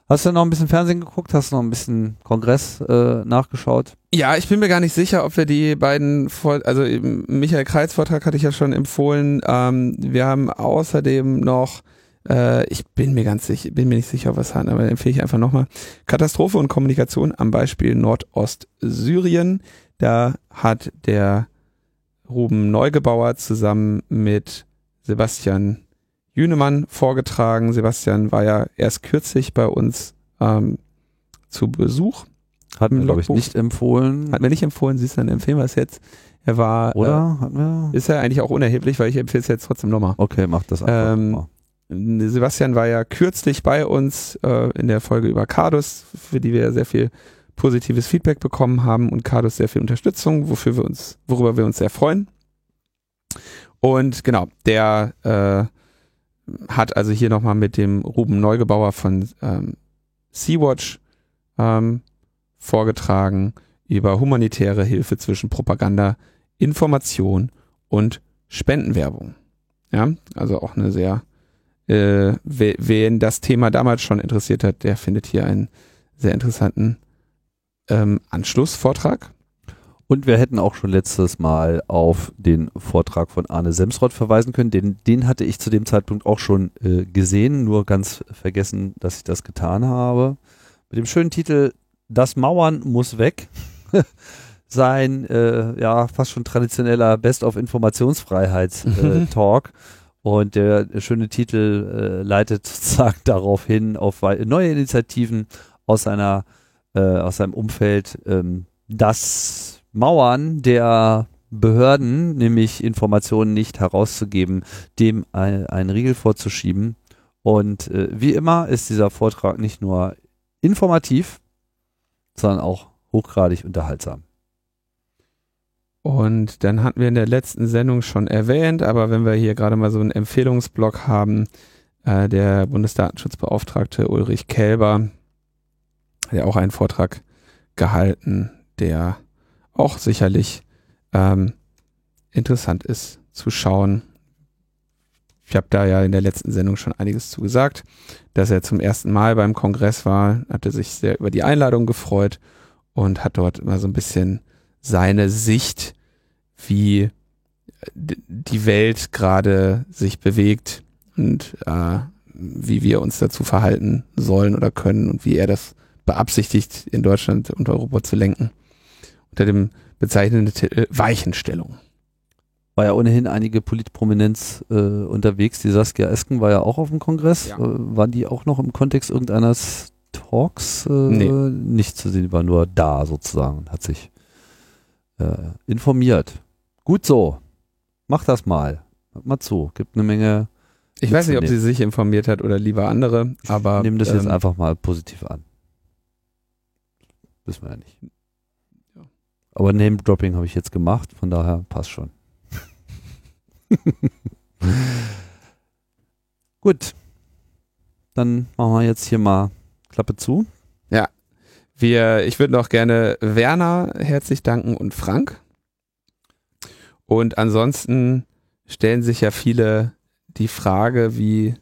Hast du noch ein bisschen Fernsehen geguckt? Hast du noch ein bisschen Kongress äh, nachgeschaut? Ja, ich bin mir gar nicht sicher, ob wir die beiden, vor also Michael Kreis Vortrag hatte ich ja schon empfohlen. Ähm, wir haben außerdem noch, äh, ich bin mir ganz sicher, bin mir nicht sicher, was haben, aber empfehle ich einfach nochmal. Katastrophe und Kommunikation am Beispiel Nordostsyrien. Da hat der Ruben Neugebauer zusammen mit Sebastian Jünemann vorgetragen. Sebastian war ja erst kürzlich bei uns ähm, zu Besuch. Hat mir, glaube ich, nicht empfohlen. Hat mir nicht empfohlen, siehst du, dann empfehlen wir es jetzt. Er war, Oder? Äh, wir? Ist ja eigentlich auch unerheblich, weil ich empfehle es jetzt trotzdem nochmal. Okay, mach das einfach ähm, mal. Sebastian war ja kürzlich bei uns äh, in der Folge über Cardus, für die wir ja sehr viel positives Feedback bekommen haben und Cardus sehr viel Unterstützung, wofür wir uns, worüber wir uns sehr freuen. Und genau, der äh, hat also hier nochmal mit dem Ruben Neugebauer von ähm, Sea-Watch ähm, vorgetragen über humanitäre Hilfe zwischen Propaganda, Information und Spendenwerbung. Ja, also auch eine sehr, äh, wen das Thema damals schon interessiert hat, der findet hier einen sehr interessanten ähm, Anschlussvortrag. Und wir hätten auch schon letztes Mal auf den Vortrag von Arne Semsrott verweisen können. Den, den hatte ich zu dem Zeitpunkt auch schon äh, gesehen, nur ganz vergessen, dass ich das getan habe. Mit dem schönen Titel Das Mauern muss weg. Sein äh, ja fast schon traditioneller Best of Informationsfreiheit-Talk. Äh, Und der schöne Titel äh, leitet sozusagen darauf hin, auf neue Initiativen aus seiner äh, aus seinem Umfeld, ähm, das Mauern der Behörden, nämlich Informationen nicht herauszugeben, dem ein, einen Riegel vorzuschieben. Und äh, wie immer ist dieser Vortrag nicht nur informativ, sondern auch hochgradig unterhaltsam. Und dann hatten wir in der letzten Sendung schon erwähnt, aber wenn wir hier gerade mal so einen Empfehlungsblock haben, äh, der Bundesdatenschutzbeauftragte Ulrich Kälber, der auch einen Vortrag gehalten, der auch sicherlich ähm, interessant ist zu schauen. Ich habe da ja in der letzten Sendung schon einiges zu gesagt, dass er zum ersten Mal beim Kongress war, hatte sich sehr über die Einladung gefreut und hat dort immer so ein bisschen seine Sicht, wie die Welt gerade sich bewegt und äh, wie wir uns dazu verhalten sollen oder können und wie er das beabsichtigt, in Deutschland und Europa zu lenken unter dem bezeichnenden Titel Weichenstellung. War ja ohnehin einige Politprominenz äh, unterwegs. Die Saskia Esken war ja auch auf dem Kongress. Ja. Äh, waren die auch noch im Kontext irgendeines Talks? Äh, nee. Nicht zu sehen, die war nur da sozusagen und hat sich äh, informiert. Gut so. Mach das mal. Hört mal zu. Gibt eine Menge. Ich weiß nicht, ob sie sich informiert hat oder lieber andere, aber. Ich nehme das ähm, jetzt einfach mal positiv an. Wissen wir ja nicht. Aber Name-Dropping habe ich jetzt gemacht, von daher passt schon. Gut. Dann machen wir jetzt hier mal Klappe zu. Ja. Wir, ich würde noch gerne Werner herzlich danken und Frank. Und ansonsten stellen sich ja viele die Frage, wie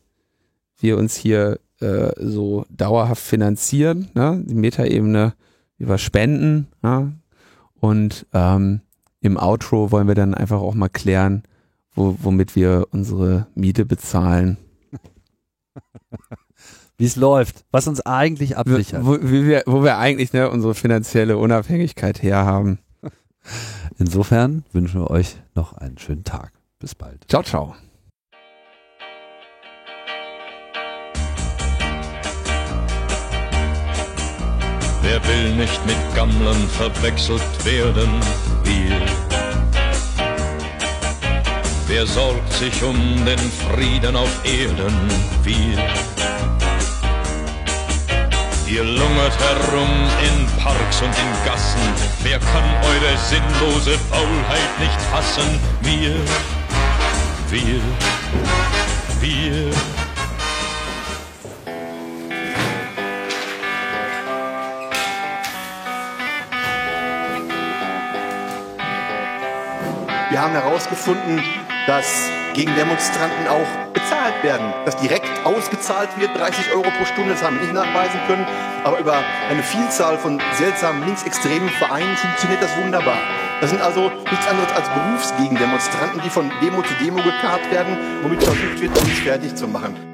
wir uns hier äh, so dauerhaft finanzieren. Ne? Die Metaebene über Spenden. Ja? Und ähm, im Outro wollen wir dann einfach auch mal klären, wo, womit wir unsere Miete bezahlen. Wie es läuft, was uns eigentlich absichert. Wo, wo, wir, wo wir eigentlich ne, unsere finanzielle Unabhängigkeit herhaben. Insofern wünschen wir euch noch einen schönen Tag. Bis bald. Ciao, ciao. Wer will nicht mit Gammlern verwechselt werden? Wir. Wer sorgt sich um den Frieden auf Erden? Wir. Ihr lungert herum in Parks und in Gassen. Wer kann eure sinnlose Faulheit nicht fassen? Wir, wir, wir. Wir haben herausgefunden, dass gegen Demonstranten auch bezahlt werden, dass direkt ausgezahlt wird, 30 Euro pro Stunde, das haben wir nicht nachweisen können, aber über eine Vielzahl von seltsamen linksextremen Vereinen funktioniert das wunderbar. Das sind also nichts anderes als Berufsgegendemonstranten, die von Demo zu Demo gekarrt werden, womit versucht wird, uns fertig zu machen.